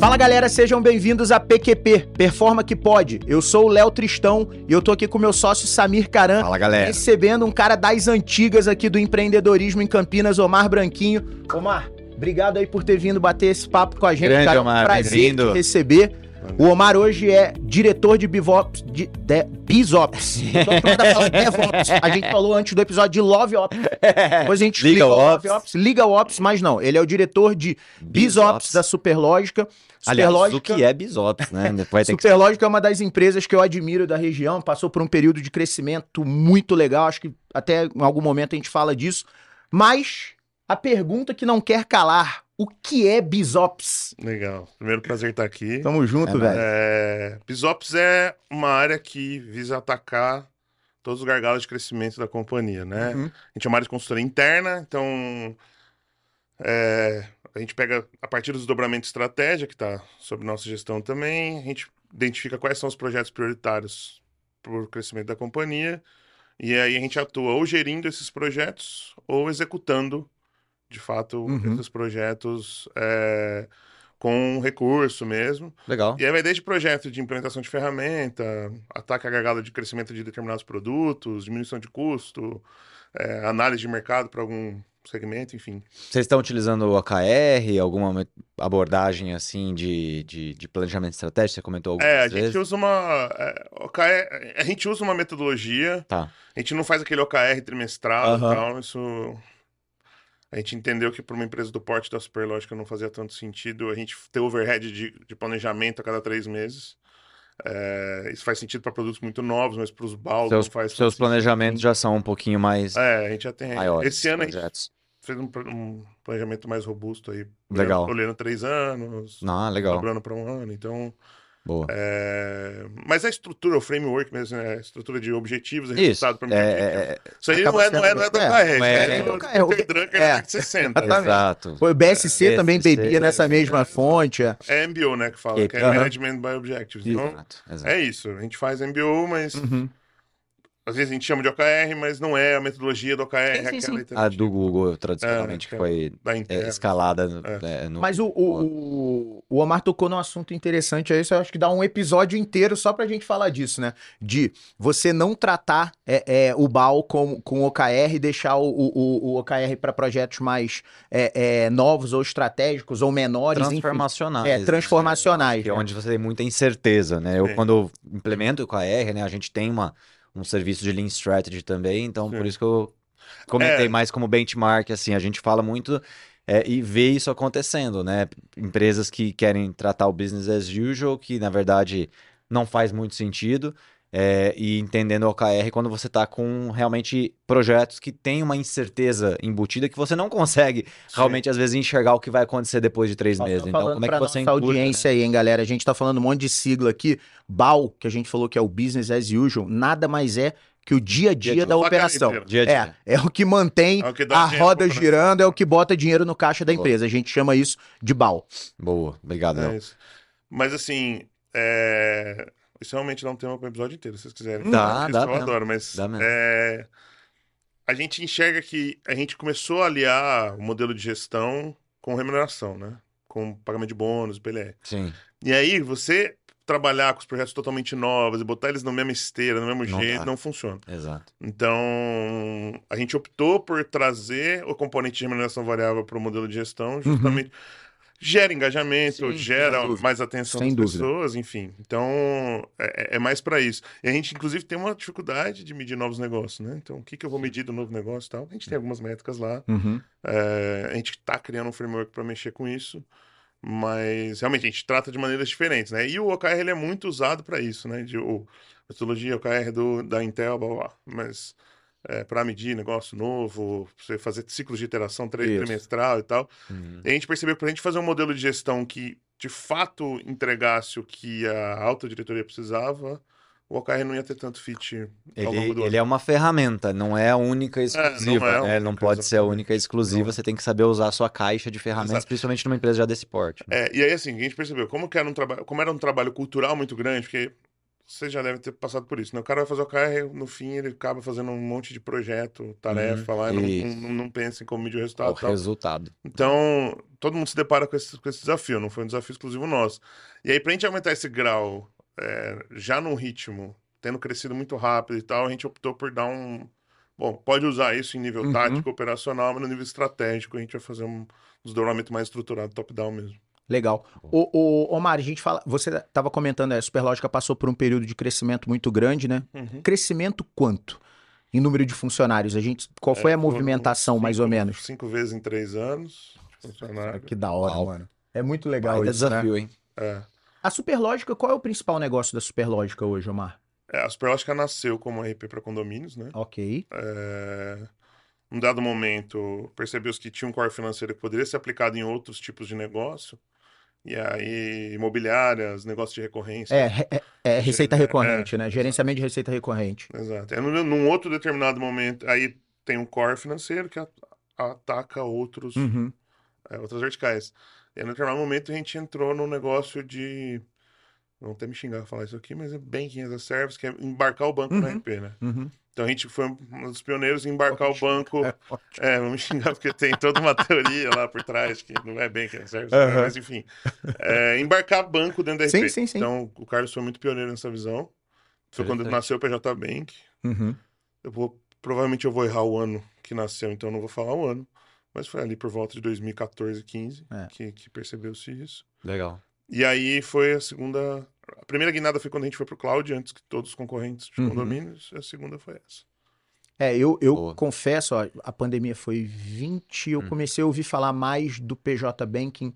Fala galera, sejam bem-vindos a PQP, Performa que Pode. Eu sou o Léo Tristão e eu tô aqui com meu sócio Samir Caran, Fala, galera. recebendo um cara das antigas aqui do empreendedorismo em Campinas, Omar Branquinho. Omar, obrigado aí por ter vindo bater esse papo com a gente, Grande, cara. Omar, prazer receber. O Omar hoje é diretor de Bivops, de, de Bizops. Acostumado a falar DevOps. A gente falou antes do episódio de Love Ops. Depois a gente explica Legal o Love Ops. Ops, Legal Ops, mas não. Ele é o diretor de Bizops Bizops. da Superlógica. Aliás, o Superlógica, que é Bisops, né? Vai ter que... Superlógica é uma das empresas que eu admiro da região, passou por um período de crescimento muito legal, acho que até em algum momento a gente fala disso. Mas a pergunta que não quer calar, o que é Bizops? Legal. Primeiro prazer estar aqui. Tamo junto, É, velho. É, Bisops é uma área que visa atacar todos os gargalos de crescimento da companhia, né? Uhum. A gente é uma área de consultoria interna, então é, a gente pega a partir dos dobramentos de estratégia, que está sob nossa gestão também, a gente identifica quais são os projetos prioritários para o crescimento da companhia, e aí a gente atua ou gerindo esses projetos ou executando, de fato, Uhum. esses projetos é, com recurso mesmo. Legal. E aí vai desde projeto de implementação de ferramenta, ataque à gargalo de crescimento de determinados produtos, diminuição de custo, é, análise de mercado para algum segmento, enfim. Vocês estão utilizando o OKR, alguma abordagem assim de, de, de planejamento estratégico? Você comentou algumas É, a vezes. gente usa uma. é, OKR, a gente usa uma metodologia, Tá. a gente não faz aquele OKR trimestral Aham. e tal, isso. A gente entendeu que para uma empresa do porte da Superlógica não fazia tanto sentido a gente ter overhead de, de planejamento a cada três meses. É, isso faz sentido para produtos muito novos, mas para os baldes Seus, faz seus tanto sentido. planejamentos já são um pouquinho mais É, a gente já tem. maiores. Esse ano a gente projetos. fez um, um planejamento mais robusto aí. Legal. Olhando, olhando três anos, Ah, legal. dobrando para um ano. Então, Boa. é, mas a estrutura, o framework mesmo, né? a estrutura de objetivos Isso. resultado para É, é, é, Isso aí não é, não é, não é sendo- KR, é- é, é do KR. Peter Drucker É. da 60. Exatamente. exato. Foi o BSC também BSC, bebia nessa mesma fonte. é. É MBO, né, que fala, que é. Management by Objectives. Então, é isso. A gente faz MBO, mas Uhum. Às vezes a gente chama de OKR, mas não é a metodologia do OKR, Sim, sim, aquela sim. A do Google, tradicionalmente, É, que foi da é, escalada É. é, no... Mas o, o, o, Omar tocou num assunto interessante aí, isso eu acho que dá um episódio inteiro só pra gente falar disso, né? De você não tratar é, é, o BAL com, com OKR e deixar o, o, o OKR para projetos mais é, é, novos ou estratégicos ou menores, enfim. transformacionais. É, né? transformacionais. Que é né? onde você tem muita incerteza, né? Eu, quando implemento o KR, né, a gente tem uma, um serviço de Lean Strategy também, então por Sim. isso que eu comentei É. mais como benchmark, assim, a gente fala muito é, e vê isso acontecendo, né? Empresas que querem tratar o business as usual, que na verdade não faz muito sentido, é, e entendendo o OKR quando você está com realmente projetos que têm uma incerteza embutida que você não consegue realmente, às vezes, enxergar o que vai acontecer depois de três meses. Então, como é que você nossa né? audiência aí, hein, galera? A gente tá falando um monte de sigla aqui. BAL, que a gente falou que é o Business as Usual, nada mais é que o dia a dia, Dia a da dia. operação. Dia dia. É, é o que mantém É o que a roda girando, é o que bota dinheiro no caixa da Boa. empresa. A gente chama isso de BAL. Boa, obrigado, É. Mas assim, é... isso realmente dá um tema para o episódio inteiro, se vocês quiserem. Dá, Isso dá eu mesmo. adoro, mas Dá mesmo. é... a gente enxerga que a gente começou a aliar o modelo de gestão com remuneração, né? Com pagamento de bônus, PLR. Sim. E aí, você trabalhar com os projetos totalmente novos e botar eles na mesma esteira, no mesmo Não jeito, dá. não funciona. Exato. Então, a gente optou por trazer o componente de remuneração variável para o modelo de gestão, justamente gera engajamento, Uhum. Sim, gera mais atenção Sem das dúvida. pessoas, enfim. Então, é, é mais para isso. E a gente, inclusive, tem uma dificuldade de medir novos negócios, né? Então, o que, que eu vou medir do novo negócio e tal? A gente tem algumas métricas lá. É, a gente está criando um framework para mexer com isso, mas realmente a gente trata de maneiras diferentes, né? E o OKR ele é muito usado para isso, né? De, o, metodologia OKR do, da Intel, blá, blá, blá. Mas para medir negócio novo, você fazer ciclos de iteração tri- Isso. trimestral e tal. Uhum. E a gente percebeu que para a gente fazer um modelo de gestão que de fato entregasse o que a alta diretoria precisava, o OKR não ia ter tanto fit ao longo Ele, ele ano. é uma ferramenta, não é a única exclusiva. não é né? Não única, pode ser a única exclusiva, Não. você tem que saber usar a sua caixa de ferramentas, Exato. principalmente numa empresa já desse porte. né? É, e aí, assim, a gente percebeu como, que era um como era um trabalho cultural muito grande, porque vocês já devem ter passado por isso, né? O cara vai fazer o OKR, no fim ele acaba fazendo um monte de projeto, tarefa Uhum, lá, e não, não, não pensa em como medir o O resultado tal. resultado. Então, todo mundo se depara com esse, com esse desafio, não foi um desafio exclusivo nosso. E aí, pra gente aumentar esse grau, é, já num ritmo, tendo crescido muito rápido e tal, a gente optou por dar um. Bom, pode usar isso em nível Uhum. tático, operacional, mas no nível estratégico a gente vai fazer um desdobramento mais estruturado, top-down mesmo. Legal. O, o, Omar, a gente fala. Você estava comentando, né, a Superlógica passou por um período de crescimento muito grande, né? Crescimento quanto? Em número de funcionários. A gente, qual foi É, a foram movimentação, mais ou cinco- menos? Cinco vezes em três anos. Que da hora, Uau. mano. É muito legal isso, né? desafio, hein? É. A Superlógica, qual é o principal negócio da Superlógica hoje, Omar? É, a Superlógica nasceu como RP para condomínios, né? Ok. É, num dado momento, percebeu-se que tinha um core financeiro que poderia ser aplicado em outros tipos de negócio. E aí, imobiliárias, negócio de recorrência. É, é, é- é receita É, recorrente, né? Gerenciamento de receita recorrente. Exato. É num, num outro determinado momento, aí tem um core financeiro que ataca outros, Uhum. é, outras verticais. E aí, num determinado momento, a gente entrou num negócio de. Vão até me xingar falar isso aqui, mas é Banking as a Service, que é embarcar o banco Uhum. RP, né? Uhum. Então a gente foi um dos pioneiros em embarcar o banco. É, ótimo. É, vamos xingar porque tem toda uma teoria lá por trás que não é bem que serve, né? Aham. mas enfim. É, embarcar banco dentro da RP. Sim, sim, sim. Então o Carlos foi muito pioneiro nessa visão. Foi quando nasceu o PJ Bank. Uhum. Eu vou, provavelmente eu vou errar o ano que nasceu, então não vou falar o ano. Mas foi ali por volta de 2014, 15 É. que, que percebeu-se isso. Legal. E aí foi a segunda. A primeira guinada foi quando a gente foi pro cloud, antes que todos os concorrentes de Uhum. condomínios. E a segunda foi essa. É, eu, eu Boa. confesso, ó, a pandemia foi 20, eu Hum. comecei a ouvir falar mais do PJ Banking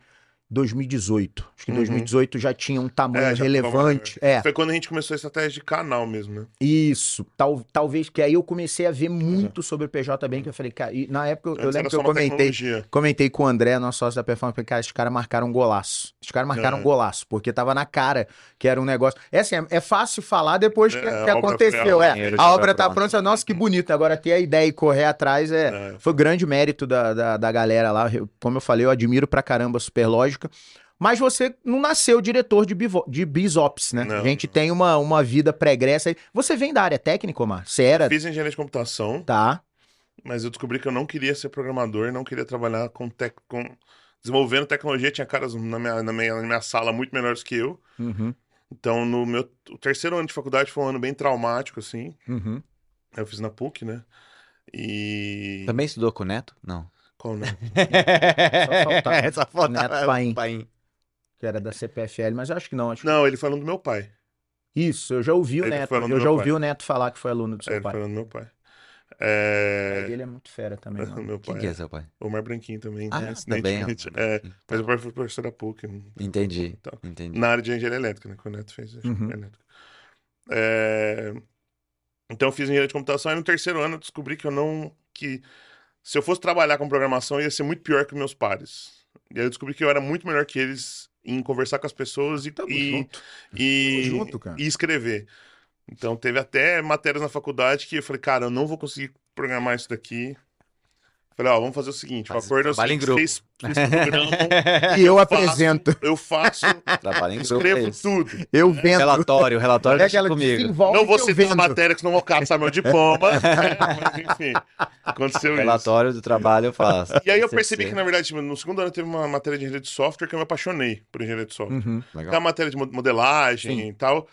2018. Acho que Uhum. 2018 já tinha um tamanho É, já relevante. É, Foi quando a gente começou a estratégia de canal mesmo, né? isso. Tal, talvez que aí eu comecei a ver muito sobre o PJ Banking. Eu falei, cara, e na época eu- eu lembro que eu comentei, tecnologia. comentei com o André, nosso sócio da Performance, falei, cara, esses caras marcaram um golaço. Os caras marcaram É. um golaço, porque tava na cara que era um negócio. É assim, é, é fácil falar depois que, É, que obra aconteceu. É, dinheiro a obra tá pronto. pronta, nossa, que bonito. Agora ter a ideia e correr atrás é, É. foi grande mérito da, da, da galera lá. Eu- Como eu falei, eu admiro pra caramba a Superlógica. Mas você não nasceu diretor de, bivo, de BizOps, né? Não. A gente tem uma, uma vida pregressa aí. Você vem da área técnica, Omar? Você era. Fiz engenharia de computação, Tá. mas eu descobri que eu não queria ser programador, não queria trabalhar com, tec... com... desenvolvendo tecnologia. Tinha caras na minha, na, minha, na minha sala muito menores que eu. Uhum, Então, no meu o terceiro ano de faculdade foi um ano bem traumático, assim. uhum. Eu fiz na PUC, né? E. Também estudou com o Neto? Não. Qual, né? Só faltava. Essa foto Neto é o Paim. Paim. Que era da CPFL, mas eu acho que não. Acho... Não, ele foi aluno do meu pai. Isso, eu já ouvi o Ele Neto. foi Eu já ouvi pai. o Neto falar que foi aluno do seu ele foi pai. aluno do meu pai. O É... pai dele é muito fera também. meu Quem pai. que é seu pai? O Mar Branquinho também. Ah, né? também. É, mas o pai foi professor da PUC. não- Entendi. Então, Entendi. Na área de engenharia elétrica, né? Que o Neto fez Uhum. engenharia elétrica. É, Então eu fiz engenharia de computação e no terceiro ano eu descobri que eu não. que se eu fosse trabalhar com programação ia ser muito pior que meus pares. E aí eu descobri que eu era muito melhor que eles em conversar com as pessoas e, Tamo e, junto. e, Tamo junto, cara. e escrever. Então teve até matérias na faculdade que eu falei, cara, eu não vou conseguir programar isso daqui. Falei, ó, vamos fazer o seguinte, o Faz- acordo é o seguinte, vocês, vocês programam, E eu faço- apresento. eu faço, Trabalho em grupo. é escrevo isso. tudo. Eu vendo. Relatório, o relatório É aquela comigo. Não vou eu citar vendo. matéria, que senão vou caçar meu diploma. né? Mas enfim, aconteceu isso. Relatório do trabalho eu faço. E aí eu percebi que, na verdade, tipo, no segundo ano teve uma matéria de engenharia de software que eu me apaixonei por engenharia de software. Uhum. Tem Legal. uma matéria de mo- modelagem Sim. e tal.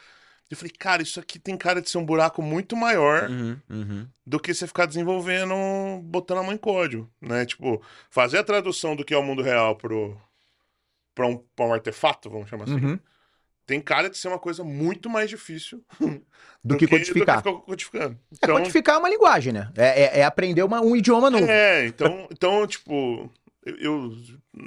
Eu falei, cara, isso aqui tem cara de ser um buraco muito maior Uhum, uhum. do que você ficar desenvolvendo, botando a mão em código, né? Tipo, fazer a tradução do que é o mundo real pro, pra, um, pra um artefato, vamos chamar assim. Uhum. Tem cara de ser uma coisa muito mais difícil Do que codificar. Do que codificando. É, Então, codificar é uma linguagem, né? É, é- é aprender uma- um idioma novo. É, então, então tipo, eu, eu-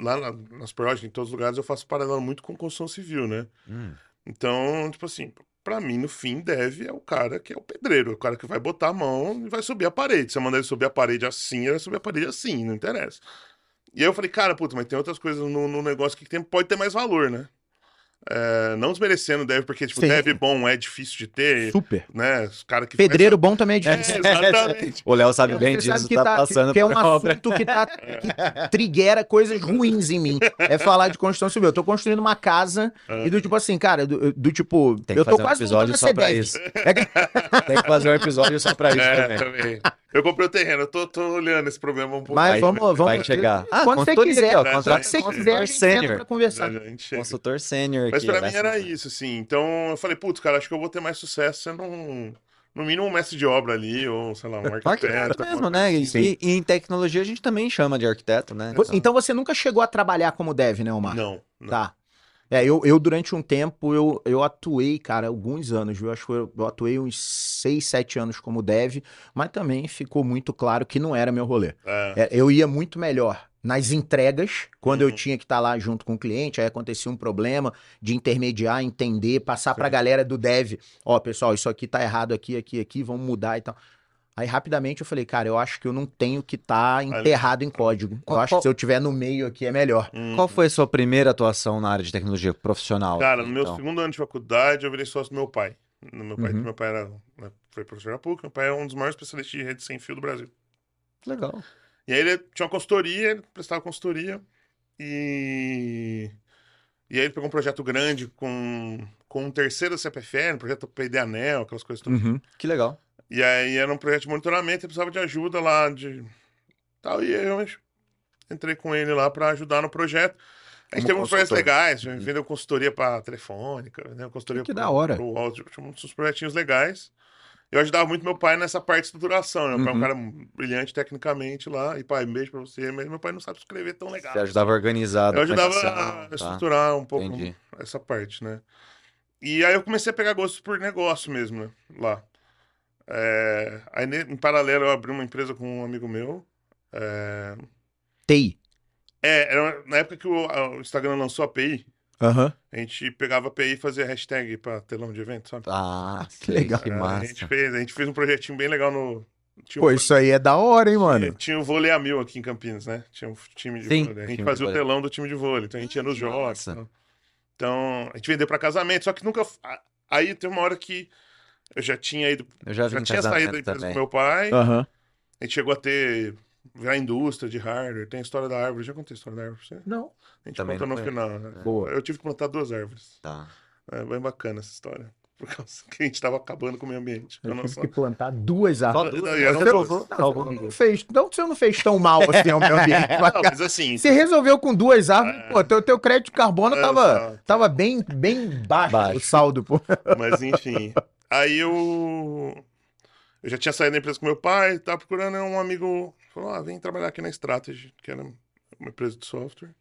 lá na, nas projets, em todos os lugares, eu faço paralelo muito com construção civil, né? Hum. Então, tipo assim, pra mim, no fim, deve é o cara que é o pedreiro, o cara que vai botar a mão e vai subir a parede. Se eu mandar ele subir a parede assim, ele vai subir a parede assim, não interessa. E aí eu falei, cara, puta, mas tem outras coisas no, no negócio que tem, pode ter mais valor, né? É, não desmerecendo o dev, porque, tipo, Sim. dev bom é difícil de ter, Super. né? Os caras que Pedreiro bom também é É, difícil. exatamente. O Léo sabe bem Você disso, sabe que, tá, tá, passando que é um assunto que, tá, que triguera coisas ruins em mim. É falar de construção civil. Eu tô construindo uma casa e do tipo assim, cara, do, do tipo, Tem que eu tô fazer um quase episódio só pra isso. Tem que fazer um episódio só pra isso É, também. também. Eu comprei o terreno, eu tô, tô olhando esse problema um pouco. Mas vamos, vamos. vai chegar. Ah, quando você quiser, aqui, ó, contrato você quiser, a gente sênior. pra conversar. Já, já, a gente chega. Consultor sênior Mas pra mim era isso, assim. Então eu falei, putz, cara, acho que eu vou ter mais sucesso sendo um, no mínimo um mestre de obra ali, ou sei lá, um arquiteto. Arquiteto mesmo, né? E, assim. e- e em tecnologia a gente também chama de arquiteto, né? Então você nunca chegou a trabalhar como dev, né, Omar? Não, não. Tá. É, eu, eu durante um tempo, eu, eu atuei, cara, alguns anos, viu? Acho que eu, eu atuei uns 6, 7 anos como dev, mas também ficou muito claro que não era meu rolê. É, É, eu ia muito melhor nas entregas, quando eu Uhum. tinha que estar lá junto com o cliente, aí acontecia um problema de intermediar, entender, passar pra galera do dev, ó, pessoal, isso aqui tá errado aqui, aqui, aqui, vamos mudar e tal. Aí rapidamente eu falei, cara, eu acho que eu não tenho que estar enterrado em código. Eu Qual- acho qual- que se eu tiver no meio aqui é melhor. hum. Qual foi a sua primeira atuação na área de tecnologia profissional? Cara, no meu então? segundo ano de faculdade, eu virei sócio do meu pai. No meu pai, Uhum. meu pai era, né, foi professor da PUC, meu pai é um dos maiores especialistas de rede sem fio do Brasil. Legal. E aí ele tinha uma consultoria, ele prestava consultoria e... E aí ele pegou um projeto grande com, com um terceiro CPFL, um projeto PD Anel, aquelas coisas todas. Uhum. Que legal. E aí era um projeto de monitoramento, ele precisava de ajuda lá, de tal, e eu entrei com ele lá para ajudar no projeto. A gente Como teve uns projetos legais, já vendeu consultoria para telefônica, vendeu consultoria Que pro- da hora. pro áudio, tinha uns projetinhos legais. Eu ajudava muito meu pai nessa parte de estruturação, né? Meu pai é um Uhum. cara brilhante tecnicamente lá, e pai, um beijo pra você, mas meu pai não sabe escrever tão legal. Você ajudava a organizar Eu ajudava a tá? estruturar um pouco Entendi. essa parte, né? E aí eu comecei a pegar gosto por negócio mesmo, né? Lá. É, Aí, em paralelo, eu abri uma empresa com um amigo meu. É, TI. é, era na época que o, a- o Instagram lançou a API, Aham. a gente pegava a API e fazia hashtag pra telão de evento, sabe? Ah, Que legal. Que É, a, massa. gente fez, a gente fez um projetinho bem legal no. Tinha Pô, um- isso aí é da hora, hein, mano? Tinha o vôlei a mil aqui em Campinas, né? Tinha um time de Sim, vôlei. A gente fazia o telão do time de vôlei. Então a gente ia nos que jogos. e tal. Então, a gente vendeu pra casamento, só que nunca. Aí teve uma hora que eu já tinha ido. Eu já Já tinha saído da empresa também. com meu pai. Aham. A gente chegou a ter. Virar indústria de hardware. Tem a história da árvore. Já contei a história da árvore pra você? Não. A gente Também conta não no final. né? Boa. Eu tive que plantar duas árvores. Tá. É bem bacana essa história. Por causa que a gente tava acabando com o meio ambiente. Eu Eu não tive só- que plantar duas Só árvores. duas. Não, e duas. provou? Não fez, não, você não fez tão mal assim ao meio ambiente. Não, mas assim. Você resolveu com duas árvores, É. pô, teu, teu crédito de carbono tava, tava bem, bem baixo, Baixo. o saldo, pô. Mas enfim. Aí eu. Eu já tinha saído da empresa com meu pai, tava procurando, um amigo falou: ah, vem trabalhar aqui na Strategy, que era uma empresa de software,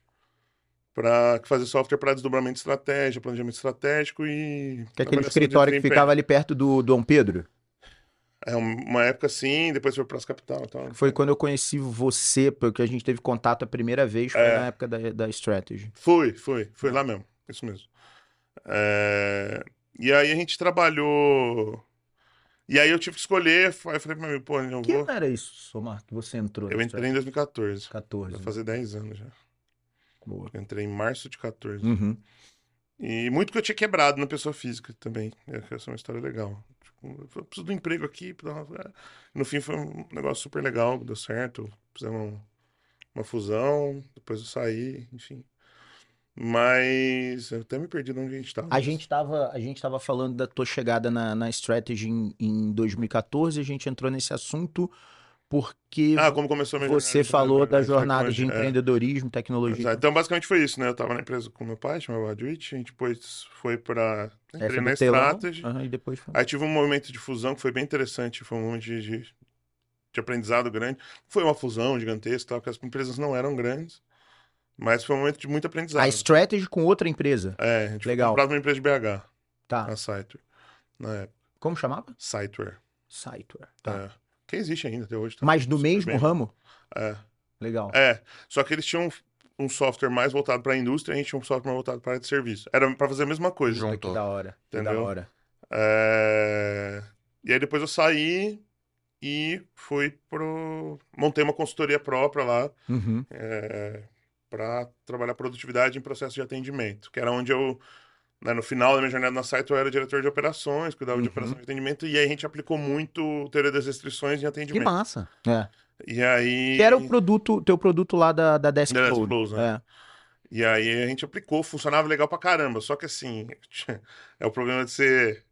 para fazer software para desdobramento de estratégia, planejamento estratégico e. Que é aquele de escritório que ficava ali perto do Dom Pedro. É uma época assim, depois foi para as capital e tal. Foi quando eu conheci você, porque a gente teve contato a primeira vez, foi É. na época da, da Strategy. Foi, foi, foi lá mesmo, isso mesmo. É, E aí a gente trabalhou. E aí eu tive que escolher, aí eu falei pra mim, pô, eu Que vou. ano era isso, Somar, que você entrou? Eu entrei em 2014. Strategy? 14. Vai né? fazer 10 anos já. Boa. Eu entrei em março de 14. Uhum. E muito que eu tinha quebrado na pessoa física também. Essa é uma história legal. Tipo, eu preciso de um emprego aqui. No fim foi um negócio super legal, deu certo. Fizemos um- uma fusão, depois eu saí, enfim. Mas eu até me perdi de onde a gente tava. A gente tava, a gente tava falando da tua chegada na, na Strategy em, em 2014, a gente entrou nesse assunto porque Ah, como começou a você falou da jornada de é. empreendedorismo, tecnologia. Exato. Então, basicamente foi isso, né? Eu tava na empresa com meu pai, chamava Adwitch, a gente depois foi. Entrei Essa na Strategy. aham, e depois foi. Aí tive um momento de fusão que foi bem interessante, foi um momento de, de, de aprendizado grande. Foi uma fusão gigantesca, tal, que as empresas não eram grandes, mas foi um momento de muito aprendizado. A Strategy com outra empresa. É, a gente Legal. foi uma empresa de BH, Tá. a Siteware. Na época, Como chamava? Siteware. Siteware. Tá. É. Que existe ainda até hoje. tá Mas do mesmo bem. ramo? É. Legal. é, só que eles tinham um software mais voltado para a indústria, a gente tinha um software mais voltado para a área de serviço. Era para fazer a mesma coisa. Junto. Que da hora. Que da Entendeu? hora. É, E aí depois eu saí e fui pro. Montei uma consultoria própria lá Uhum. Para trabalhar produtividade em processo de atendimento, que era onde eu né, no final da minha jornada na site, eu era diretor de operações, cuidava Uhum. de operações de atendimento, e aí a gente aplicou muito teoria das restrições em Que atendimento. massa. É. E aí. Que era o produto, teu produto lá da, da Desk Da Desk. Cloud, né? É. E aí a gente aplicou, funcionava legal pra caramba. Só que assim, é o problema de ser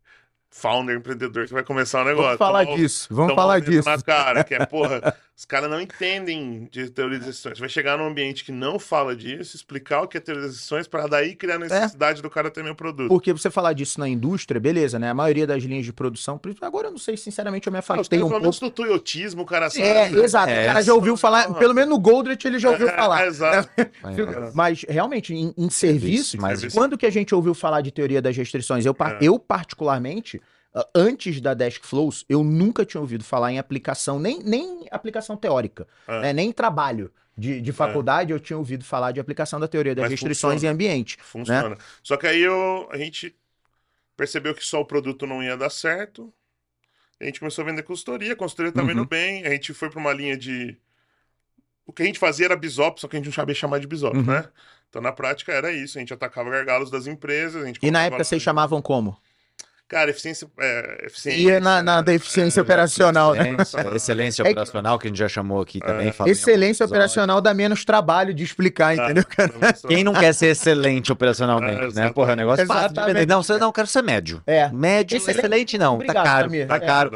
founder, empreendedor, que vai começar o negócio. Vamos falar Tomar disso, vamos falar disso. Na cara, que é, porra, os caras não entendem de teoria das decisões. Você vai chegar num ambiente que não fala disso, explicar o que é teoria das decisões, pra daí criar a necessidade do cara ter meu produto. Porque você falar disso na indústria, beleza, né? A maioria das linhas de produção, por isso- agora eu não sei, sinceramente, eu me Ah, afastei um pelo pouco. menos do toyotismo, o cara sabe. É, exato. É, o cara já ouviu falar, só- pelo menos no Goldrich ele já ouviu falar. É, exato. É. Mas realmente, em, em serviços, mas- Serviço. quando que a gente ouviu falar de teoria das restrições? Eu, É. eu particularmente, antes da Desk Flows, eu nunca tinha ouvido falar em aplicação, nem, nem aplicação teórica, É. né? nem em trabalho de, de faculdade eu tinha ouvido falar de aplicação da teoria das Mas restrições funciona. em ambiente. Funciona. Só que aí eu, a gente percebeu que só o produto não ia dar certo. A gente começou a vender consultoria, a consultoria tá Uhum. vendo bem. A gente foi para uma linha de. O que a gente fazia era bisop, só que a gente não sabia chamar de bisop, Uhum. né? Então na prática era isso. A gente atacava gargalos das empresas. E na época lá- vocês chamavam como? Cara, eficiência. É, eficiência Ia na, na deficiência operacional, né? Excelência, excelência É operacional, que a gente já chamou aqui também. É. Excelência operacional dá menos trabalho de explicar, Ah, entendeu, cara? Quem não quer ser excelente É, operacionalmente, né? Porra, o negócio é fácil de Exatamente. vender. Não, você não, eu quero ser médio. É. Médio, Excelente. excelente, não. Obrigado, tá caro, Samir. tá É. caro.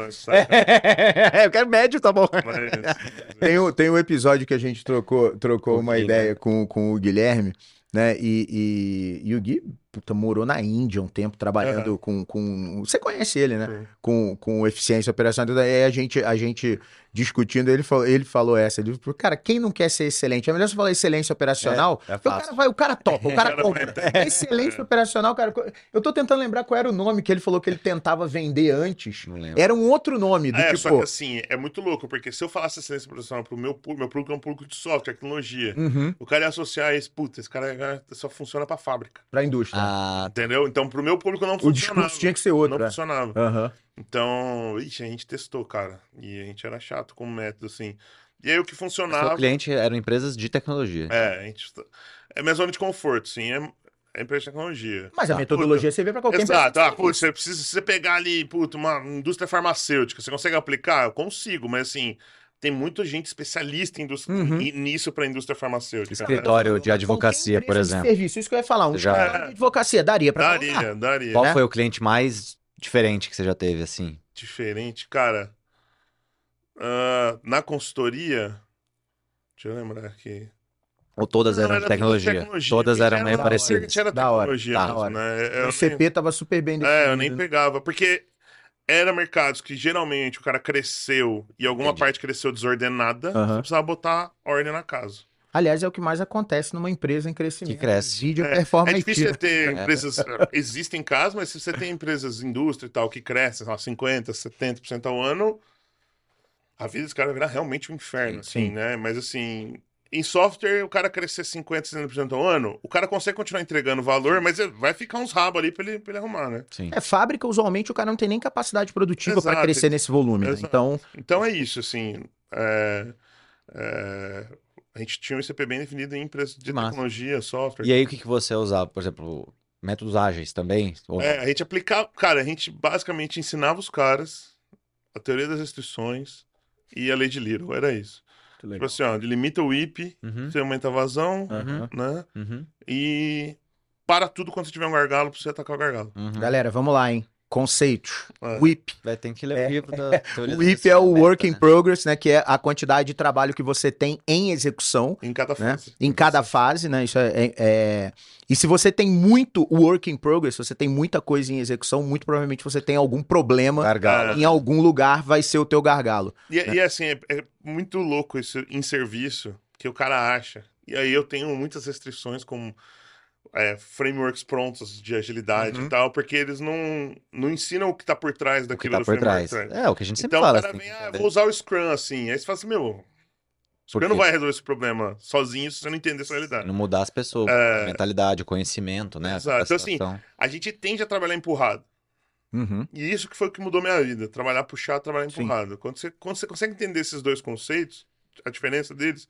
É, eu quero médio, tá bom. Mas- Tem um, tem um episódio que a gente trocou, trocou uma Gui, ideia com, com o Guilherme, né? E, e, e o Gui puta, morou na Índia um tempo trabalhando com, com. Você conhece ele, né? Sim. Com, com eficiência operacional. Daí a gente, a gente discutindo, ele falou, ele falou essa. Ele falou, cara, quem não quer ser excelente? É melhor você falar excelência operacional. É, é o cara vai, o cara topa, o cara compra. Excelência operacional, cara. Eu tô tentando lembrar qual era o nome que ele falou que ele tentava vender antes. Não lembro. Era um outro nome, do É, só tipo. que assim, é muito louco, porque se eu falasse excelência profissional pro meu público, meu público é um público de software, tecnologia. Uhum, O cara ia associar isso, puta, esse cara é- só funciona pra fábrica. pra indústria. Ah, Entendeu? Então, pro meu público não o funcionava. discurso tinha que ser outro. Não né? funcionava. Aham. Então, ixi, a gente testou, cara. E a gente era chato como método, assim. E aí o que funcionava. cliente eram empresas de tecnologia. É, a gente. É minha zona de conforto, sim. É, é empresa de tecnologia. Mas a Tá. metodologia você vê pra qualquer Exato. empresa. Ah, putz, você precisa se você pegar ali, puta, uma indústria farmacêutica, você consegue aplicar? Eu consigo, mas assim, tem muita gente especialista em indústria, Uhum. nisso para indústria farmacêutica. Escritório de advocacia, por exemplo. Serviço, isso que eu ia falar. Um Já- advocacia daria pra colocar. Daria, daria. Qual né? foi o cliente mais diferente que você já teve, assim? Diferente, cara. ah, na consultoria. Deixa eu lembrar aqui. Ou todas eram era de tecnologia? tecnologia. Todas eram Era meio da- parecidas. Era Da hora. Tá. mesmo, né? Eu O nem- CP tava super bem É, eu nem definido. pegava, porque era mercados que geralmente o cara cresceu e alguma Entendi. parte cresceu desordenada, Aham. você precisava botar ordem na casa. Aliás, é o que mais acontece numa empresa em crescimento. Que cresce. Vídeo É, performance. É difícil você ter É. empresas. Existem casos, mas se você tem empresas, indústria e tal, que crescem, sei lá, 50%, 70% ao ano, a vida desse cara vai virar realmente um inferno, Sim, assim, sim. né? Mas assim. Em software, o cara crescer 50%, 60% ao ano, o cara consegue continuar entregando valor, mas vai ficar uns rabos ali pra ele, pra ele arrumar, né? Sim. É, fábrica, usualmente, o cara não tem nem capacidade produtiva para crescer nesse volume. né? Então, Então é isso, assim. é, é, a gente tinha um ICP bem definido em empresas de massa. tecnologia, software. E aí, o que, que você usava? Por exemplo, métodos ágeis também? Ou? É, a gente aplicava. Cara, a gente basicamente ensinava os caras a teoria das restrições e a lei de Little. Era isso. Tipo assim, ó, limita o IP, Uhum, você aumenta a vazão, Aham. né? uhum, E para tudo quando você tiver um gargalo pra você atacar o gargalo. uhum. galera, vamos lá, hein? Conceito. É. WIP. Vai ter que ler o livro da teoria O WIP é o Work in né? Progress, né? Que é a quantidade de trabalho que você tem em execução. Em cada né? fase. Em cada fase, né? Isso é, é- é- E se você tem muito work in progress, se você tem muita coisa em execução, muito provavelmente você tem algum problema Gargalo. em algum lugar, vai ser o teu gargalo. E, e assim, é, é muito louco isso em serviço que o cara acha. E aí eu tenho muitas restrições como é, frameworks prontos de agilidade Uhum. e tal, porque eles não, não ensinam o que tá por trás O que daquilo tá do por framework. trás. né? É, o que a gente sempre Então fala. o cara assim, vem, ah, entender. vou usar o Scrum assim. Aí você fala assim, meu, Scrum não vai resolver esse problema sozinho se você não entender essa realidade. Não mudar as pessoas, É. a mentalidade, o conhecimento, né? Exato. Então, assim. A gente tende a trabalhar empurrado. Uhum. E isso que foi o que mudou minha vida. Trabalhar puxado, trabalhar Sim. empurrado. Quando você, quando você consegue entender esses dois conceitos, a diferença deles.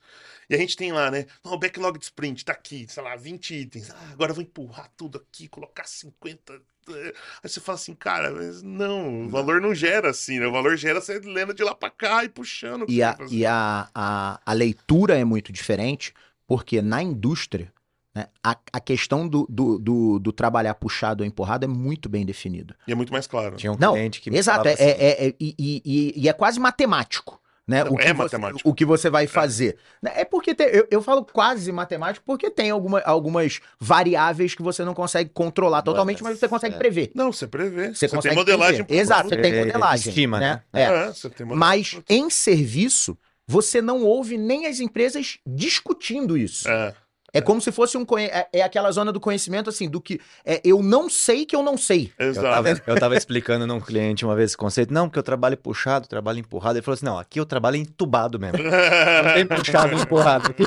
E a gente tem lá, né? Não, o backlog de sprint tá aqui, sei lá, 20 itens. Ah, agora eu vou empurrar tudo aqui, colocar 50. Aí você fala assim, cara, mas não, o valor não gera assim, né? O valor gera você lendo de lá pra cá e puxando. E, a, e a, a, a leitura é muito diferente, porque na indústria, né, a, a questão do, do, do, do, trabalhar puxado ou empurrado é muito bem definido. E é muito mais claro. Tinha um não, cliente que me Exato, é, assim. é, é, e, e, e é quase matemático né? Não, o é você, matemático. O que você vai é. fazer. É, é porque tem, eu, eu falo quase matemático porque tem alguma, algumas variáveis que você não consegue controlar totalmente, mas, mas você consegue é. prever. Não, você prevê. Você, você consegue tem modelagem. Prever. Exato, você tem é, modelagem. Estima, né? né? É. você tem Mas em serviço, você não ouve nem as empresas discutindo isso. É. É como se fosse um. É, é aquela zona do conhecimento, assim, do que. É, eu não sei que eu não sei. Exato. Eu tava, eu tava explicando num cliente uma vez esse conceito. Não, porque eu trabalho puxado, trabalho empurrado. Ele falou assim: não, aqui eu trabalho entubado mesmo. Não tem puxado empurrado. Aqui,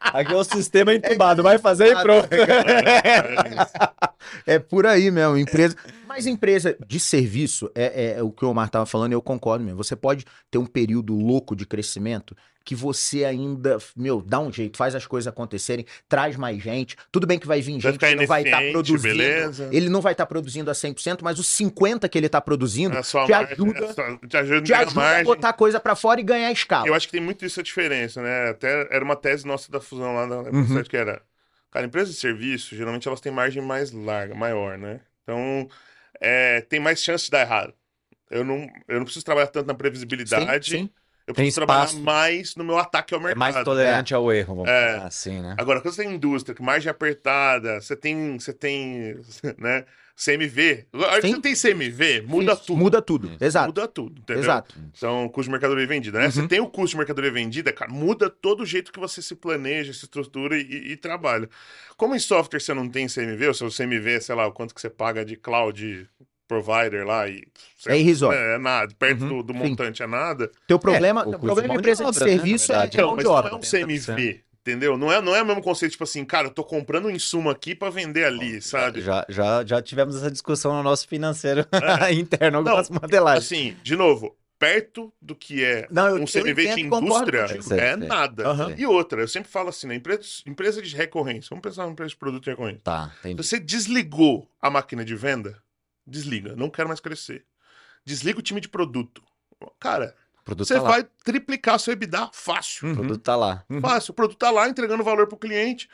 aqui é o sistema entubado. Vai fazer e pronto. é por aí mesmo. Empresa. Mas empresa de serviço, é, é, o que o Omar estava falando, eu concordo mesmo. Você pode ter um período louco de crescimento que você ainda, meu, dá um jeito, faz as coisas acontecerem, traz mais gente. Tudo bem que vai vir gente que não vai estar tá produzindo. Beleza. Ele não vai estar tá produzindo a 100%, mas os 50 que ele está produzindo te ajuda, é só, te ajuda, te ajuda a botar coisa para fora e ganhar escala. Eu acho que tem muito isso a diferença, né? Até era uma tese nossa da fusão lá na uhum. que era, cara, empresas de serviço, geralmente elas têm margem mais larga, maior, né? Então, é, tem mais chance de dar errado. Eu não, eu não preciso trabalhar tanto na previsibilidade. Sim, sim. Eu preciso tem trabalhar espaço. mais no meu ataque ao mercado. É mais tolerante é. ao erro, vamos é. falar assim, né? Agora, quando você tem indústria, com margem apertada, você tem, você tem, né, CMV. A que você tem CMV, muda Sim. tudo. Muda tudo, exato. Muda tudo, entendeu? Exato. Então, custo de mercadoria vendida, né? Uhum. Você tem o custo de mercadoria vendida, cara, muda todo o jeito que você se planeja, se estrutura e, e trabalha. Como em software você não tem CMV, ou seu CMV, sei lá, o quanto que você paga de cloud provider lá e é irrisório. É, é nada, perto uhum, do, do, montante é nada. Teu problema, é, o problema de empresa de, obra, de né, serviço né, é então, mas não é um CMV. Entendeu? Não é, não é o mesmo conceito, tipo assim, cara, eu tô comprando um insumo aqui para vender ali, sabe? Já, já, já tivemos essa discussão no nosso financeiro é. interno, algumas modelagens. Assim, de novo, perto do que é não, eu, um CMV de indústria é nada. Uhum. E outra, eu sempre falo assim, né? Empresa, empresa de recorrência, vamos pensar numa empresa de produto de recorrência. Tá, entendi. Você desligou a máquina de venda, desliga, não quero mais crescer. Desliga o time de produto. Cara, você tá vai triplicar seu EBITDA fácil. Uhum. O produto tá lá. Uhum. Fácil. O produto tá lá entregando valor pro cliente.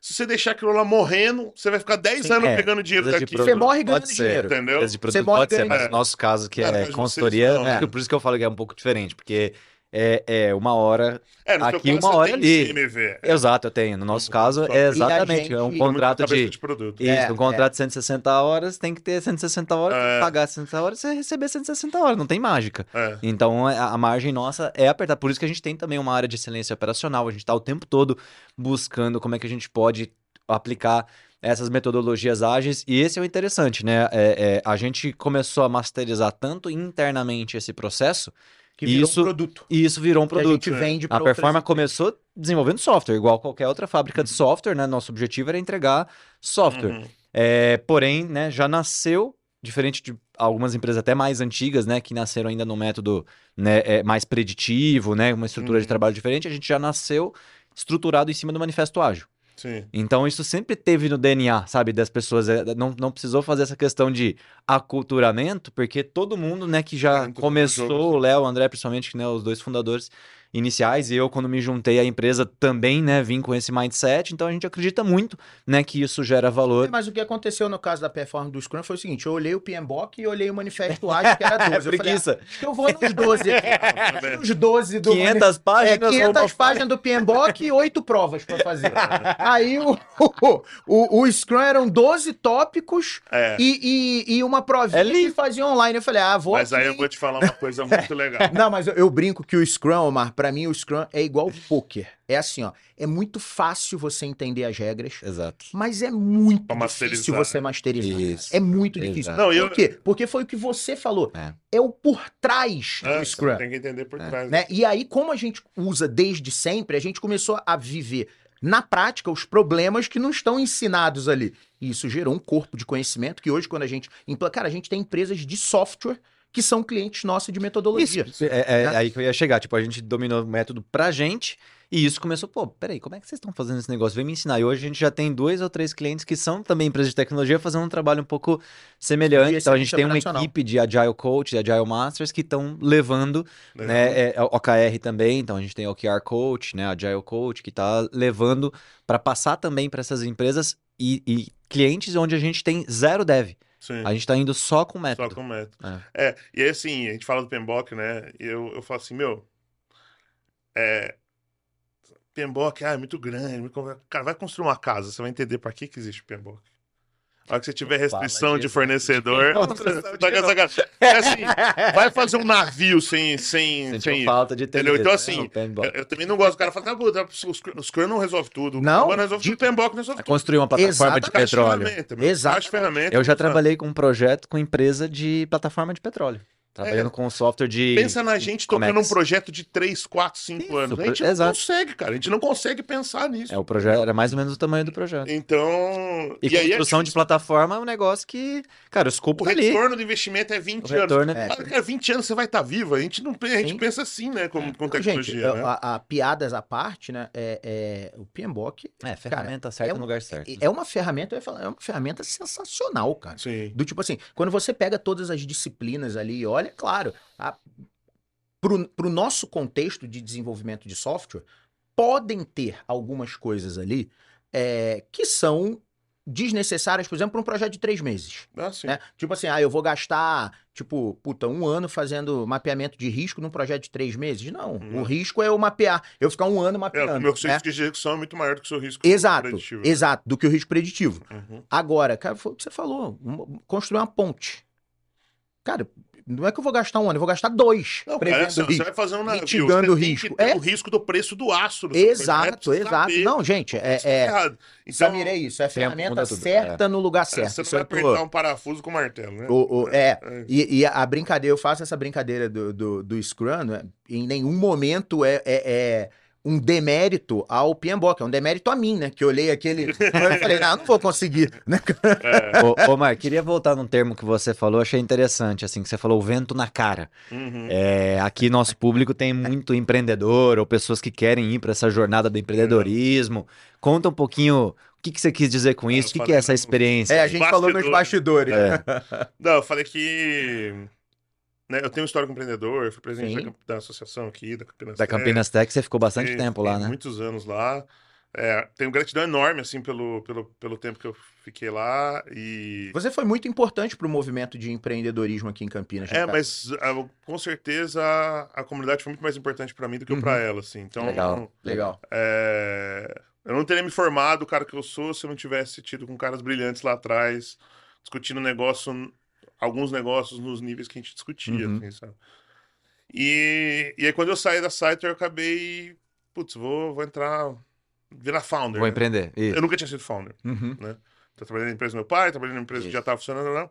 Se você deixar aquilo lá morrendo, você vai ficar 10 Sim, anos é. pegando dinheiro daqui. Você morre ganhando dinheiro. Entendeu? De produto você morre pode ser, mas no nosso caso, que é, é consultoria, é. por isso que eu falo que é um pouco diferente, porque é, é uma hora é, aqui, uma hora ali. CMV, é. Exato, eu tenho. No nosso caso, é exatamente. Gente... É um contrato de. de produto. Isso, é, um contrato de 160 horas, tem que ter 160 horas, é. pagar 160 horas e receber 160 horas, não tem mágica. É. Então a, a, margem nossa é apertar. Por isso que a gente tem também uma área de excelência operacional. A gente está o tempo todo buscando como é que a gente pode aplicar essas metodologias ágeis, e esse é o interessante, né? É, é, a gente começou a masterizar tanto internamente esse processo que virou isso, um produto. E isso virou um produto. Que a gente vende A Performa começou desenvolvendo software, igual qualquer outra fábrica de uhum. software, né? Nosso objetivo era entregar software. Uhum. É, porém, né, já nasceu, diferente de algumas empresas até mais antigas, né, que nasceram ainda no método né, é, mais preditivo, né, uma estrutura uhum. de trabalho diferente, a gente já nasceu estruturado em cima do manifesto ágil. Sim. Então isso sempre teve no DNA, sabe, das pessoas. É, não, não precisou fazer essa questão de aculturamento, porque todo mundo, né, que já começou, o Léo, o André, principalmente, né, os dois fundadores, iniciais e eu quando me juntei à empresa também, né, vim com esse mindset, então a gente acredita muito, né, que isso gera valor. Mas o que aconteceu no caso da performance do Scrum foi o seguinte, eu olhei o PMBOK e olhei o manifesto ágil que era 12. é preguiça. Eu, falei, ah, eu vou nos 12 aqui. nos 12 do 500 páginas, é, 500 páginas do PMBOK e 8 provas para fazer. Aí o, o, o, o, Scrum eram 12 tópicos é. e, e, e, uma provinha é que fazia online. Eu falei, ah, vou Mas aqui... aí eu vou te falar uma coisa muito legal. Não, mas eu, eu brinco que o Scrum, Omar, para mim o Scrum é igual poker. É assim, ó, é muito fácil você entender as regras. Exato. Mas é muito difícil você masterizar. Isso. É muito Exato. difícil. Não, eu... Por quê? Porque foi o que você falou. É, é o por trás é, do Scrum. Tem que entender por é. trás. Né? E aí, como a gente usa desde sempre, a gente começou a viver na prática os problemas que não estão ensinados ali. E isso gerou um corpo de conhecimento que hoje, quando a gente. Cara, a gente tem empresas de software que são clientes nossos de metodologia. Isso, é, é né? aí que eu ia chegar. Tipo, a gente dominou o método pra gente e isso começou, pô, peraí, como é que vocês estão fazendo esse negócio? Vem me ensinar. E hoje a gente já tem dois ou três clientes que são também empresas de tecnologia fazendo um trabalho um pouco semelhante. Então a gente tem uma equipe de Agile Coach, de Agile Masters que estão levando, né, é, é OKR também. Então a gente tem o OKR Coach, né, Agile Coach, que está levando para passar também para essas empresas e, e clientes onde a gente tem zero dev. Sim. A gente tá indo só com método. Só com método. É. é, e aí assim, a gente fala do PMBOK, né? E eu, eu falo assim, meu, é, PMBOK, ah, é muito grande. Muito... Cara, vai construir uma casa, você vai entender para que, que existe PMBOK. A hora que você tiver restrição de fornecedor. Tá é assim, vai fazer um navio sem. sem, sem falta de tempo. Então, assim, eu, eu, também não gosto do cara falar, ah, os, os Scrum não resolve tudo. Não. Não resolve tudo, o PMBOK resolve tudo. Construir uma plataforma de petróleo. Exato. Eu já trabalhei com um projeto com empresa de plataforma de petróleo. Trabalhando é. com software de. Pensa na gente tocando um projeto de 3, 4, 5 anos. A gente Exato. não consegue, cara. A gente não consegue pensar nisso. É, o projeto era mais ou menos o tamanho do projeto. Então. E, e construção é de plataforma é um negócio que. Cara, o escopo O tá retorno ali. do investimento é 20 anos. É... Cara, 20 anos você vai estar tá vivo. A gente, não, a gente pensa assim, né? Com, é. com tecnologia. Gente, né? a, a, piadas à parte, né? É, é o PMBOK. É, ferramenta cara, certa é um, no lugar certo. É uma ferramenta, eu ia falar, é uma ferramenta sensacional, cara. Sim. Do tipo assim, quando você pega todas as disciplinas ali, olha, claro para o nosso contexto de desenvolvimento de software, podem ter algumas coisas ali é, que são desnecessárias, por exemplo, para um projeto de três meses. Ah, né? Tipo assim, ah, eu vou gastar, tipo, puta, um ano fazendo mapeamento de risco num projeto de três meses. Não, hum. o risco é o mapear. Eu ficar um ano mapeando. É, o meu risco né? de execução é muito maior do que o seu risco exato, preditivo. Exato, do que o risco preditivo. Uhum. Agora, cara, foi o que você falou, construir uma ponte. Cara, não é que eu vou gastar um ano, eu vou gastar dois. Não, cara, você, risco, vai fazer um navio, mitigando o risco. É o risco do preço do aço. Exato, exato. Saber. Não, gente, é. é... Então, é isso. É a ferramenta certa é. no lugar certo. Você não vai apertar um parafuso com martelo, né? O, o, é. é. E, e, a brincadeira, eu faço essa brincadeira do, do, do Scrum, né? em nenhum momento é, é, é um demérito ao PMBOK, é um demérito a mim, né? Que eu olhei aquele. eu falei, não, não vou conseguir, né? É. Ô, ô, Mar, queria voltar num termo que você falou, achei interessante, assim, que você falou o vento na cara. Uhum. É, aqui nosso público tem muito empreendedor ou pessoas que querem ir para essa jornada do empreendedorismo. Conta um pouquinho o que, que você quis dizer com isso? o que, que é essa experiência? É, a gente bastidores. falou nos bastidores. É. Não, eu falei que né? Eu tenho um histórico empreendedor, fui presidente da, da, associação aqui, da Campinas Da Campinas Tech, você ficou bastante tempo lá, né? Muitos anos lá. É, tenho gratidão enorme, assim, pelo, pelo, pelo tempo que eu fiquei lá e... Você foi muito importante para o movimento de empreendedorismo aqui em Campinas. É, mas uh, com certeza a comunidade foi muito mais importante para mim do que uhum. para ela, assim. Então, legal, legal. É... Eu não teria me formado o cara que eu sou se eu não tivesse tido com caras brilhantes lá atrás, discutindo negócio alguns negócios nos níveis que a gente discutia, uhum. assim, sabe? E, e aí, quando eu saí da site, eu acabei. Putz, vou, vou entrar. Virar founder. Vou né? empreender. Isso. Eu nunca tinha sido founder. Uhum. Né? Então, trabalhei na empresa do meu pai, trabalhei na empresa Isso. que já estava funcionando, não.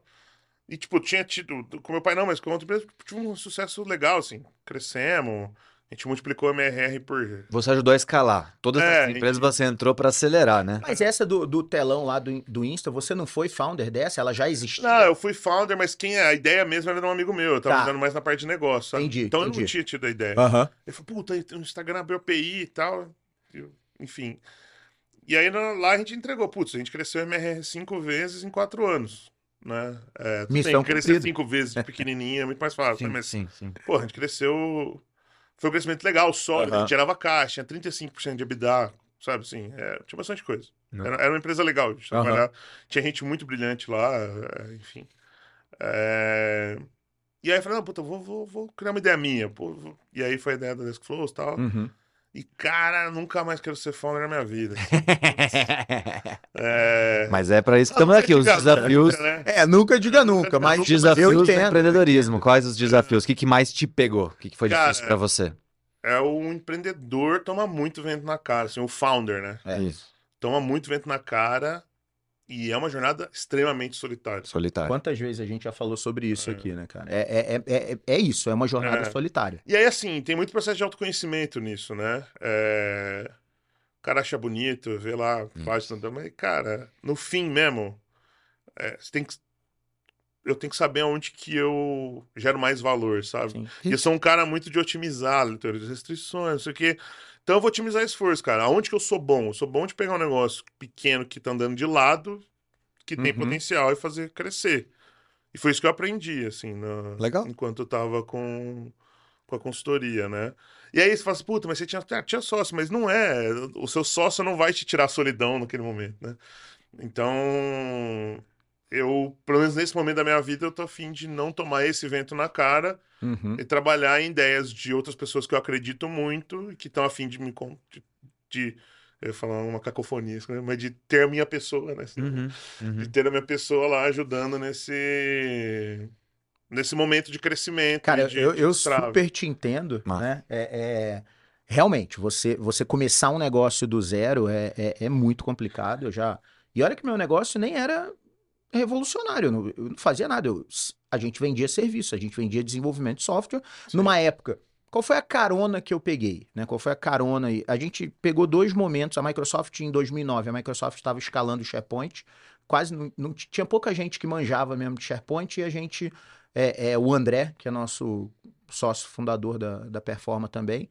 E, tipo, tinha tido. Com meu pai, não, mas com outra empresa, tive um sucesso legal, assim. Crescemos a gente multiplicou a MRR por. Você ajudou a escalar. Todas é, as empresas gente... você entrou para acelerar, né? Mas essa do, do telão lá do, do Insta, você não foi founder dessa? Ela já existia? Não, eu fui founder, mas quem é? a ideia mesmo era de um amigo meu. Eu tava tá. andando mais na parte de negócio. Sabe? Entendi. Então entendi. eu não tinha tido a ideia. Uhum. Ele falou, puta, o Instagram abriu API e tal. Enfim. E aí lá a gente entregou. Putz, a gente cresceu a MRR cinco vezes em quatro anos. Né? É, Missão bem, crescer cinco vezes pequenininha é muito mais fácil. Sim, né? mas, sim, sim. Pô, a gente cresceu foi um crescimento legal, sólido, uhum. gerava caixa, tinha 35% de EBITDA, sabe assim, é, tinha bastante coisa. Era, era, uma empresa legal de trabalhar. Uhum. Tinha gente muito brilhante lá, é, enfim. É... E aí eu falei, não, puta, vou, vou, vou criar uma ideia minha. Pô, e aí foi a ideia da Desk Flows e tal. Uhum. E, cara, nunca mais quero ser founder na minha vida. é... Mas é para isso que estamos aqui, os desafios. Nunca, né? É, nunca diga nunca, mas os desafios do empreendedorismo. Quais os desafios? O que, que mais te pegou? O que, que foi cara, difícil para você? É o empreendedor toma muito vento na cara, assim, o founder, né? É isso. Toma muito vento na cara e é uma jornada extremamente solitária. Solitária. Quantas vezes a gente já falou sobre isso é. aqui, né, cara? É, é, é, é, isso, é uma jornada solitária. E aí, assim, tem muito processo de autoconhecimento nisso, né? O cara acha bonito, vê lá, faz, hum. mas, cara, no fim mesmo, você tem que eu tenho que saber onde que eu gero mais valor, sabe? Sim. E eu sou um cara muito de otimizar, de restrições, não sei o quê. Então eu vou otimizar esforço, cara. Aonde que eu sou bom? Eu sou bom de pegar um negócio pequeno que tá andando de lado, que tem uhum. potencial e fazer crescer. E foi isso que eu aprendi, assim, na... Legal. enquanto eu tava com, com a consultoria, né? E aí você fala assim, puta, mas você tinha, tinha sócio, mas não é. O seu sócio não vai te tirar a solidão naquele momento, né? Então, eu, pelo menos nesse momento da minha vida, eu tô afim de não tomar esse vento na cara uhum. e trabalhar em ideias de outras pessoas que eu acredito muito e que estão afim de me de, de eu ia falar uma cacofonia, né? mas de ter a minha pessoa, né? Uhum, uhum. De ter a minha pessoa lá ajudando nesse nesse momento de crescimento. Cara, de, eu, de eu super te entendo, né? É, é, realmente, você, você começar um negócio do zero é, é, é, muito complicado. Eu já. E olha que meu negócio nem era revolucionário, eu não, eu não fazia nada. Eu, a gente vendia serviço, a gente vendia desenvolvimento de software. Sim. Numa época qual foi a carona que eu peguei? Né? Qual foi a carona? A gente pegou dois momentos. A Microsoft, em 2009, a Microsoft estava escalando o SharePoint. Quase não, não, tinha pouca gente que manjava mesmo de SharePoint. E a gente, é, é, o André, que é nosso sócio fundador da, da Performa também.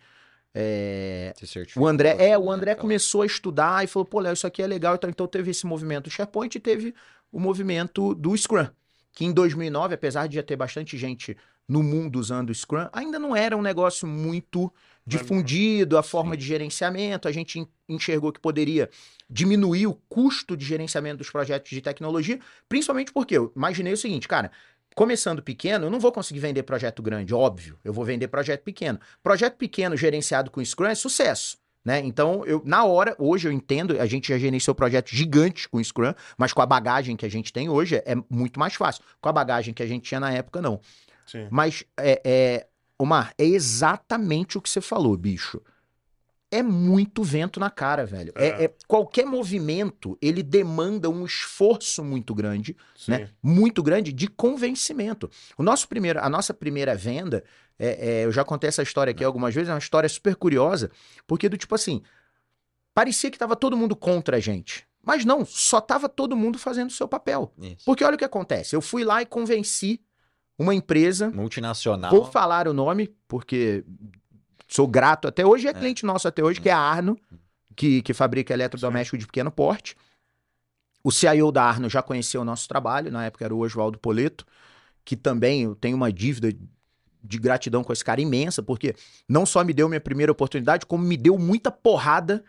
É, o André, é, o André começou a estudar e falou: pô, Léo, isso aqui é legal. Então, então teve esse movimento do SharePoint e teve o movimento do Scrum. Que em 2009, apesar de já ter bastante gente no mundo usando o Scrum, ainda não era um negócio muito difundido, a forma Sim. de gerenciamento. A gente enxergou que poderia diminuir o custo de gerenciamento dos projetos de tecnologia, principalmente porque eu imaginei o seguinte, cara. Começando pequeno, eu não vou conseguir vender projeto grande, óbvio. Eu vou vender projeto pequeno. Projeto pequeno gerenciado com Scrum é sucesso. Né? Então, eu, na hora, hoje eu entendo, a gente já gerenciou projetos gigantes com Scrum, mas com a bagagem que a gente tem hoje é muito mais fácil. Com a bagagem que a gente tinha na época, não. Sim. Mas, é, é, Omar, é exatamente o que você falou, bicho. É muito vento na cara, velho. É. É, é qualquer movimento, ele demanda um esforço muito grande, Sim. né? Muito grande de convencimento. O nosso primeiro, a nossa primeira venda, é, é, eu já contei essa história aqui algumas vezes, é uma história super curiosa, porque do tipo assim, parecia que tava todo mundo contra a gente. Mas não, só tava todo mundo fazendo o seu papel. Isso. Porque olha o que acontece. Eu fui lá e convenci uma empresa. Multinacional. Vou falar o nome, porque sou grato até hoje, é, é. cliente nosso até hoje, que é a Arno, que, que fabrica eletrodoméstico de pequeno porte. O CIO da Arno já conheceu o nosso trabalho, na época era o Oswaldo Poleto, que também eu tenho uma dívida de gratidão com esse cara imensa, porque não só me deu minha primeira oportunidade, como me deu muita porrada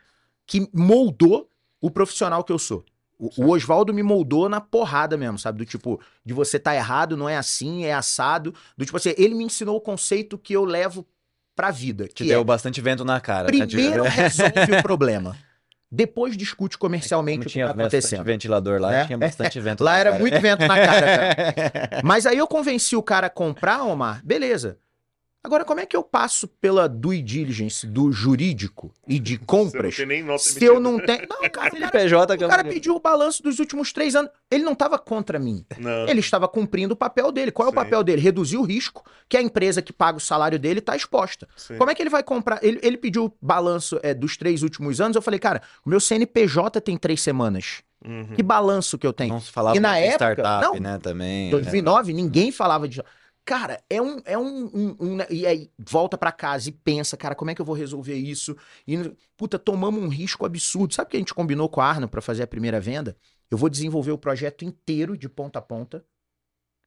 que moldou o profissional que eu sou. O, o Oswaldo me moldou na porrada mesmo, sabe? Do tipo, de você tá errado, não é assim, é assado. Do tipo assim, ele me ensinou o conceito que eu levo pra vida. Que Te deu é, bastante vento na cara. Tá primeiro tá resolve o problema. Depois discute comercialmente é, o que tá acontecendo. ventilador lá, é? tinha bastante vento Lá era cara. muito vento na cara, cara. Mas aí eu convenci o cara a comprar, Omar, beleza. Agora, como é que eu passo pela due diligence do jurídico e de compras Você não tem nem nota se eu não tenho... Não, cara, o cara, o cara pediu o balanço dos últimos três anos. Ele não estava contra mim. Não. Ele estava cumprindo o papel dele. Qual é Sim. o papel dele? Reduzir o risco que a empresa que paga o salário dele está exposta. Sim. Como é que ele vai comprar? Ele, ele pediu o balanço é, dos três últimos anos. Eu falei, cara, o meu CNPJ tem três semanas. Uhum. Que balanço que eu tenho? Não se falava e na época, startup, não, né, também. 2009, é. ninguém falava de... Cara, é um. É um, um, um e aí, volta para casa e pensa, cara, como é que eu vou resolver isso? E, puta, tomamos um risco absurdo. Sabe o que a gente combinou com a Arno para fazer a primeira venda? Eu vou desenvolver o projeto inteiro de ponta a ponta.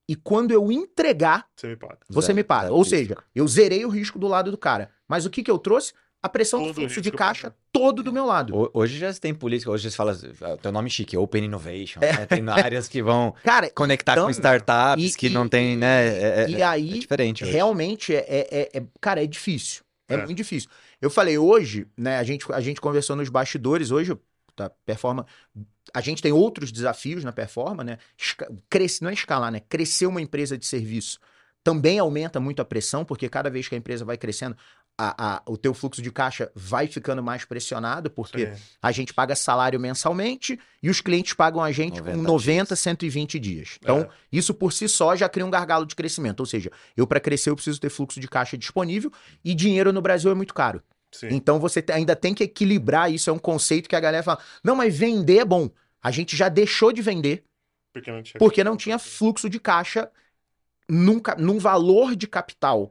E quando eu entregar, você me paga. Você Zero, me paga. Ou seja, eu zerei o risco do lado do cara. Mas o que, que eu trouxe? A pressão todo do fluxo de caixa todo do meu lado. Hoje já tem política, hoje você fala, ah, teu nome chique, Open Innovation, é. né? Tem áreas que vão Cara, conectar então, com startups, e, que e, não tem, né? É, é e aí, é diferente. Hoje. Realmente, é, é, é, cara, é difícil. É, muito difícil. Eu falei hoje, né? A gente, a gente conversou nos bastidores, hoje, tá, performa. A gente tem outros desafios na performa, né? Esca... Cresce, não é escalar, né? Crescer uma empresa de serviço também aumenta muito a pressão, porque cada vez que a empresa vai crescendo, a, a, o teu fluxo de caixa vai ficando mais pressionado, porque Sim. a gente paga salário mensalmente e os clientes pagam a gente 90 com 90, dias. 120 dias. Então, é. isso por si só já cria um gargalo de crescimento. Ou seja, eu para crescer eu preciso ter fluxo de caixa disponível e dinheiro no Brasil é muito caro. Sim. Então você ainda tem que equilibrar isso, é um conceito que a galera fala: "Não, mas vender é bom". A gente já deixou de vender Porque não tinha, porque não tinha fluxo de caixa num, num valor de capital,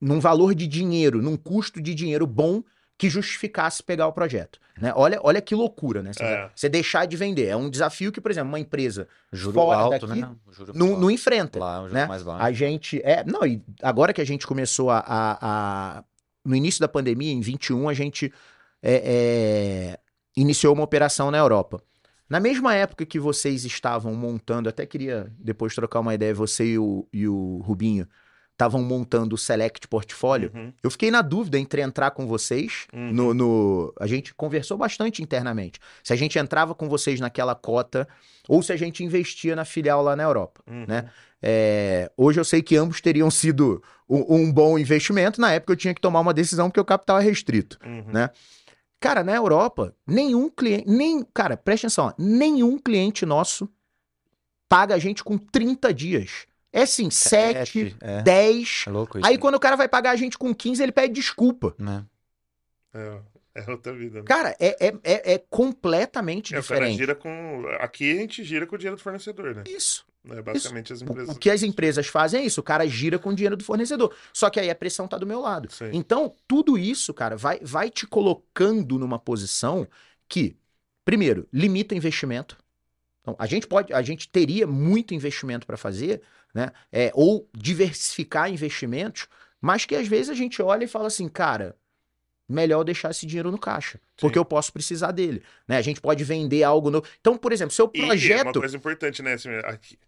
num valor de dinheiro, num custo de dinheiro bom que justificasse pegar o projeto. Né? Olha, olha que loucura, né? Você, É. você deixar de vender. É um desafio que, por exemplo, uma empresa Juro Fora alto, daqui, né? Juro não, alto. não enfrenta. Lá, né? mais baixo. A gente. É, não, e agora que a gente começou a. a- a- no início da pandemia, em 21, a gente é, é, iniciou uma operação na Europa. Na mesma época que vocês estavam montando, até queria depois trocar uma ideia, você e o, e o Rubinho estavam montando o Select Portfólio. Uhum, Eu fiquei na dúvida entre entrar com vocês uhum. no, no- A gente conversou bastante internamente. Se a gente entrava com vocês naquela cota ou se a gente investia na filial lá na Europa. Uhum. né? É, hoje eu sei que ambos teriam sido um, um bom investimento. Na época eu tinha que tomar uma decisão porque o capital é restrito. Uhum. né? Cara, na Europa, nenhum cliente. Nem, cara, presta atenção, ó, nenhum cliente nosso paga a gente com 30 dias. É assim, 7, Sete, é. 10. É louco isso. Aí né? quando o cara vai pagar a gente com 15, ele pede desculpa. Né? É, é outra vida. né? Cara, é, é, é, é completamente É, o diferente. gira com. Aqui a gente gira com o dinheiro do fornecedor, né? Isso. É basicamente as O, empresas. o que as empresas fazem é isso, o cara gira com o dinheiro do fornecedor. Só que aí a pressão tá do meu lado. Sim. Então, tudo isso, cara, vai, vai te colocando numa posição que, primeiro, limita investimento. Então, a gente pode, a gente teria muito investimento para fazer, né? É, ou diversificar investimentos, mas que às vezes a gente olha e fala assim, cara, melhor deixar esse dinheiro no caixa, porque Sim. eu posso precisar dele, né? A gente pode vender algo novo. Então, por exemplo, seu E uma projeto, coisa importante, né? aqui,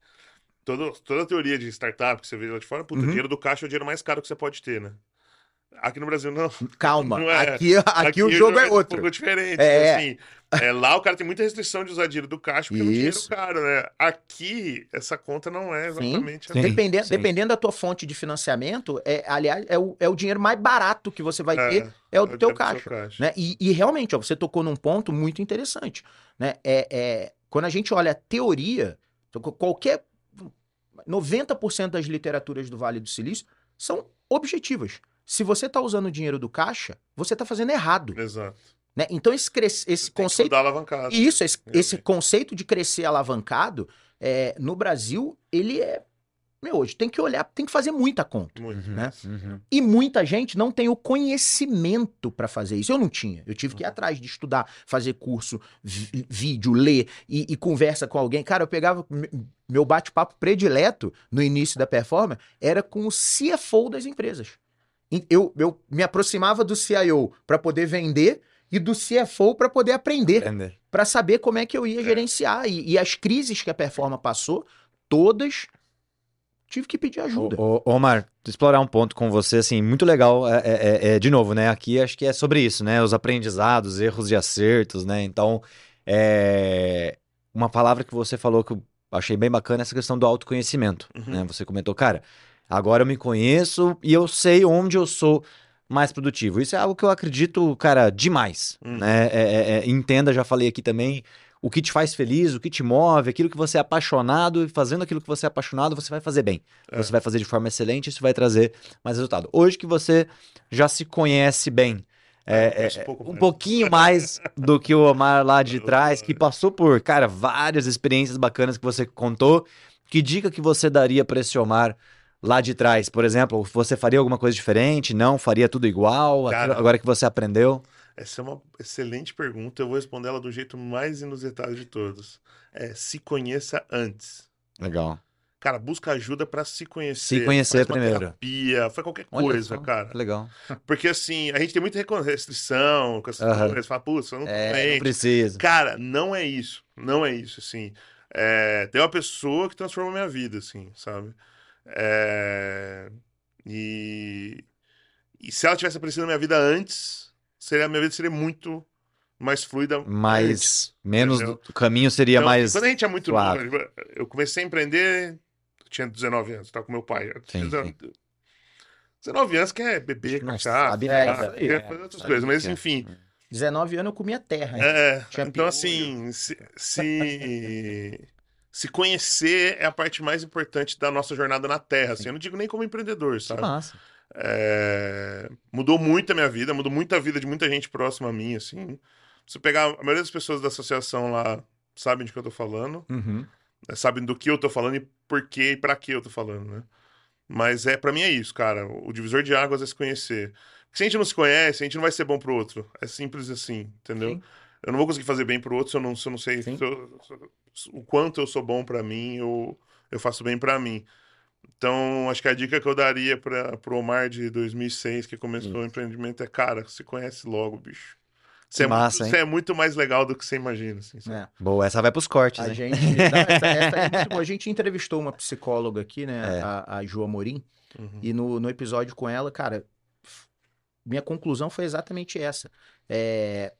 toda, toda a teoria de startup que você vê lá de fora, puta, Uhum. o dinheiro do caixa é o dinheiro mais caro que você pode ter, né? Aqui no Brasil não. calma, Não é. aqui, aqui, o jogo é Um outro. pouco diferente. É. Assim, é, lá o cara tem muita restrição de usar dinheiro do caixa porque é um dinheiro Isso. caro, né? Aqui, essa conta não é exatamente Sim. a Dependendo, sim. dependendo da tua fonte de financiamento, é, aliás, é o, é o dinheiro mais barato que você vai É, ter, é o do teu do caixa. caixa. Né? E, e realmente, ó, você tocou num ponto muito interessante. Né? É, é, quando a gente olha a teoria, então, qualquer. 90% das literaturas do Vale do Silício são objetivas. Se você está usando o dinheiro do caixa, você está fazendo errado. Exato. Né? Então, esse, cres- esse Tem que conceito. mudar a alavancada. Isso, esse, É, esse conceito de crescer alavancado, é, no Brasil, ele é. Meu, hoje tem que olhar, tem que fazer muita conta. Muito. Uhum, né? uhum. E muita gente não tem o conhecimento para fazer isso. Eu não tinha. Eu tive que ir atrás de estudar, fazer curso, vídeo, ler e, e conversa com alguém. Cara, eu pegava. me- Meu bate-papo predileto no início da performance era com o CFO das empresas. Eu, eu me aproximava do CIO para poder vender e do CFO para poder aprender para saber como é que eu ia gerenciar. E, e as crises que a Performa passou, todas tive que pedir ajuda. Ô, ô, Omar, explorar um ponto com você, assim, muito legal. É, é- é- é, de novo, né? Aqui acho que é sobre isso, né? Os aprendizados, erros e acertos, né? Então, é... uma palavra que você falou que eu achei bem bacana é essa questão do autoconhecimento, Uhum. né? Você comentou, cara, agora eu me conheço e eu sei onde eu sou mais produtivo. Isso é algo que eu acredito, cara, demais, Uhum. né? É- é- é, entenda, já falei aqui também, o que te faz feliz, o que te move, aquilo que você é apaixonado, e fazendo aquilo que você é apaixonado, você vai fazer bem. É. Você vai fazer de forma excelente, isso vai trazer mais resultado. Hoje que você já se conhece bem, É, é, é, um pouco um pouquinho mais do que o Omar lá de trás, que passou por, cara, várias experiências bacanas que você contou. Que dica que você daria para esse Omar lá de trás? Por exemplo, você faria alguma coisa diferente? Não? Faria tudo igual? Cara, agora que você aprendeu? Essa é uma excelente pergunta. Eu vou responder ela do jeito mais inusitado de todos. É se conheça antes. Legal. Cara, busca ajuda pra se conhecer. Se conhecer primeiro. Terapia, faz qualquer Olha coisa, só, cara. Legal. Porque assim, a gente tem muita restrição com essas Aham. coisas. Fala, putz, eu não É, não precisa. Cara, não é isso. Não é isso, assim. É, tem uma pessoa que transforma a minha vida, assim, sabe? É, e, e se ela tivesse aparecido na minha vida antes, seria, a minha vida seria muito mais fluida. antes. Mas menos do o caminho seria Então, mais. Quando a gente é muito suave. novo, eu comecei a empreender, eu tinha 19 anos, tava com meu pai. Sim, 19 19 anos que é beber, Não cachaça, sabe É, É, fazer outras coisas, mas é. enfim. 19 anos eu comia terra. É, então assim, se, se, se conhecer é a parte mais importante da nossa jornada na Terra. Assim, eu não digo nem como empreendedor, Que sabe? massa. É, mudou muito a minha vida, mudou muito a vida de muita gente próxima a mim, assim. Se eu pegar a maioria das pessoas da associação lá sabem de que eu tô falando. Uhum. né, sabem do que eu tô falando e por que e pra que eu tô falando, né? Mas é, para mim é isso, cara. O divisor de águas é se conhecer. Porque se a gente não se conhece, a gente não vai ser bom pro outro. É simples assim, entendeu? Sim. Eu não vou conseguir fazer bem pro outro se eu não, se eu não sei se eu, se, o quanto eu sou bom para mim ou eu faço bem para mim. Então, acho que a dica que eu daria para pro Omar de 2006, que começou o empreendimento, é: cara, se conhece logo, bicho. Você, Massa, é, muito, você é, muito, mais legal do que você imagina. Assim, é. Boa, essa vai pros cortes. A, gente, não, essa, essa é a gente entrevistou uma psicóloga aqui, né? É. A, a Ju Amorim. Uhum. E no, no episódio com ela, cara, minha conclusão foi exatamente essa. É,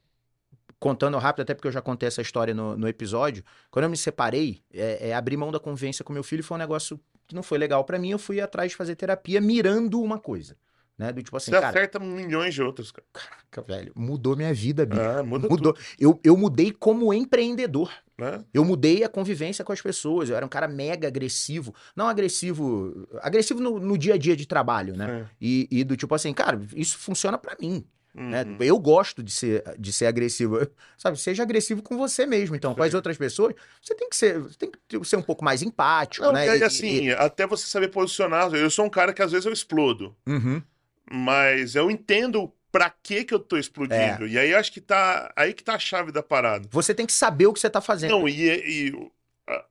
contando rápido, até porque eu já contei essa história no, no episódio. Quando eu me separei, é, é, abrir mão da convivência com meu filho foi um negócio que não foi legal para mim. Eu fui atrás de fazer terapia mirando uma coisa. Né? Do tipo assim, Você cara, acerta milhões de outros, cara. Caraca, velho, mudou minha vida, bicho. Ah, muda mudou. Eu, eu mudei como empreendedor. É? Eu mudei a convivência com as pessoas. Eu era um cara mega agressivo. Não agressivo. Agressivo no, no dia a dia de trabalho, né? É. E, e, do tipo assim, cara, isso funciona para mim. Né? Uhum. Né? Eu gosto de ser, de ser agressivo. Sabe, seja agressivo com você mesmo. Então, com as outras pessoas, você tem que ser, tem que ser um pouco mais empático, Não, né? E, assim, e... até você saber posicionar. Eu sou um cara que às vezes eu explodo. Uhum. Mas eu entendo pra que que eu tô explodindo. É. E aí acho que tá aí que tá a chave da parada. Você tem que saber o que você tá fazendo. Não, e, e o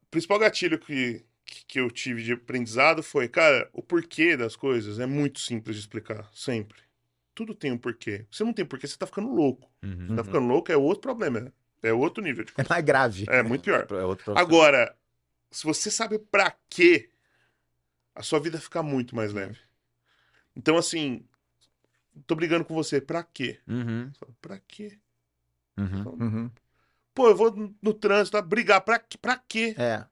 principal gatilho que, que eu tive de aprendizado foi, cara, o porquê das coisas é muito simples de explicar, sempre. Tudo tem um porquê. Você não tem porquê, você tá ficando louco. Uhum. Você tá ficando louco é outro problema, é outro nível de coisa. É mais grave. É muito pior. É Agora, se você sabe pra quê, a sua vida fica muito mais leve. Então, assim, tô brigando com você, pra quê? Uhum. Pra quê? Uhum. Uhum. Pô, eu vou no trânsito brigar, pra, pra quê? É.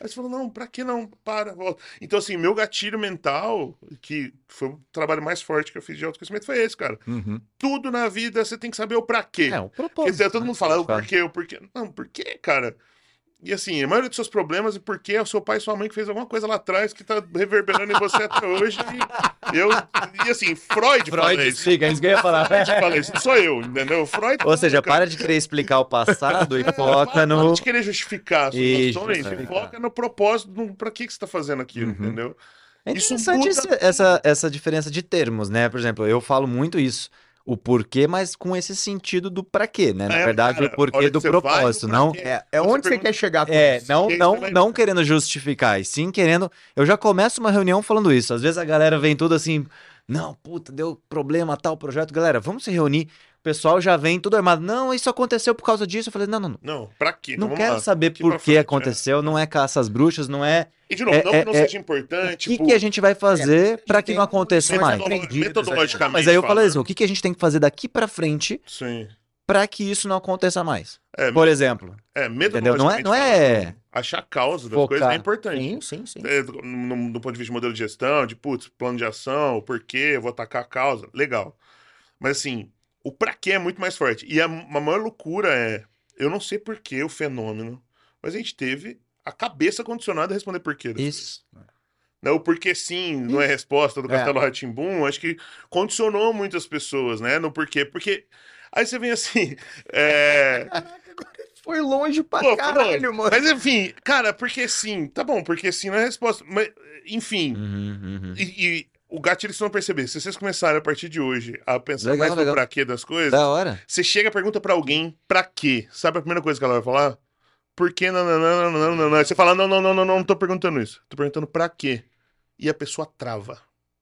Aí você falou, não, pra que não? Para, volta. Então, assim, meu gatilho mental, que foi o trabalho mais forte que eu fiz de autoconhecimento, foi esse, cara. Uhum. Tudo na vida você tem que saber o pra quê. É, o propósito. Porque todo né? mundo fala o porquê, o porquê. Não, por quê, cara? E assim, a maioria dos seus problemas é porque é o seu pai e sua mãe que fez alguma coisa lá atrás que tá reverberando em você até hoje. E eu, e assim, Freud, Freud fala isso. Isso que eu ia falar. Freud fala isso, sou eu, entendeu? Freud. Ou seja, cara. para de querer explicar o passado e é, foca para, no. Para de querer justificar as situações e foca no propósito, no, pra que, que você tá fazendo aquilo, uhum. entendeu? É interessante muda... essa, essa diferença de termos, né? Por exemplo, eu falo muito isso o porquê, mas com esse sentido do para quê, né? Na é, verdade, cara, o porquê do propósito, não é, é onde você, quer chegar com É, isso. não não não querendo justificar, e sim querendo, eu já começo uma reunião falando isso. Às vezes a galera vem tudo assim, não, puta, deu problema tal projeto, galera, vamos se reunir pessoal já vem tudo armado. Não, isso aconteceu por causa disso. Eu falei, não, não, não. Não, pra quê? Não, quero lá. saber por que aconteceu, é. não é caça às bruxas, não é. E de novo, é, não que não é, seja importante. O que, que a gente vai fazer é, para que não aconteça mais? Metodologicamente. Mas aí eu falei assim: o que, que a gente tem que fazer daqui para frente para que isso não aconteça mais? É, por exemplo. É, entendeu? Não é, não é. Achar a causa das Focar. coisas é importante. Sim, sim, sim. É, no, do ponto de vista de modelo de gestão, de putz, plano de ação, o porquê, eu vou atacar a causa. Legal. Mas assim, o pra quê é muito mais forte. E a, a maior loucura é, eu não sei por que o fenômeno, mas a gente teve a cabeça condicionada a responder por quê. Isso. Né, o porquê sim não é resposta do Castelo é. Ratimbum, acho que condicionou muitas pessoas, né, no porquê. Porque aí você vem assim, é... Foi longe pra Pô, caralho, mano. Mas enfim, cara, porque sim, tá bom, porque sim não é resposta. Mas, enfim. Uhum, uhum. E, e, o gatilho que vocês vão perceber, se vocês começarem a partir de hoje a pensar legal, mais no pra quê das coisas, da hora. você chega e pergunta para alguém pra quê. Sabe a primeira coisa que ela vai falar? Por que não, não, não, não, não, não, não. Aí você fala, não, não, não, não, não, não tô perguntando isso. Tô perguntando pra quê. E a pessoa trava.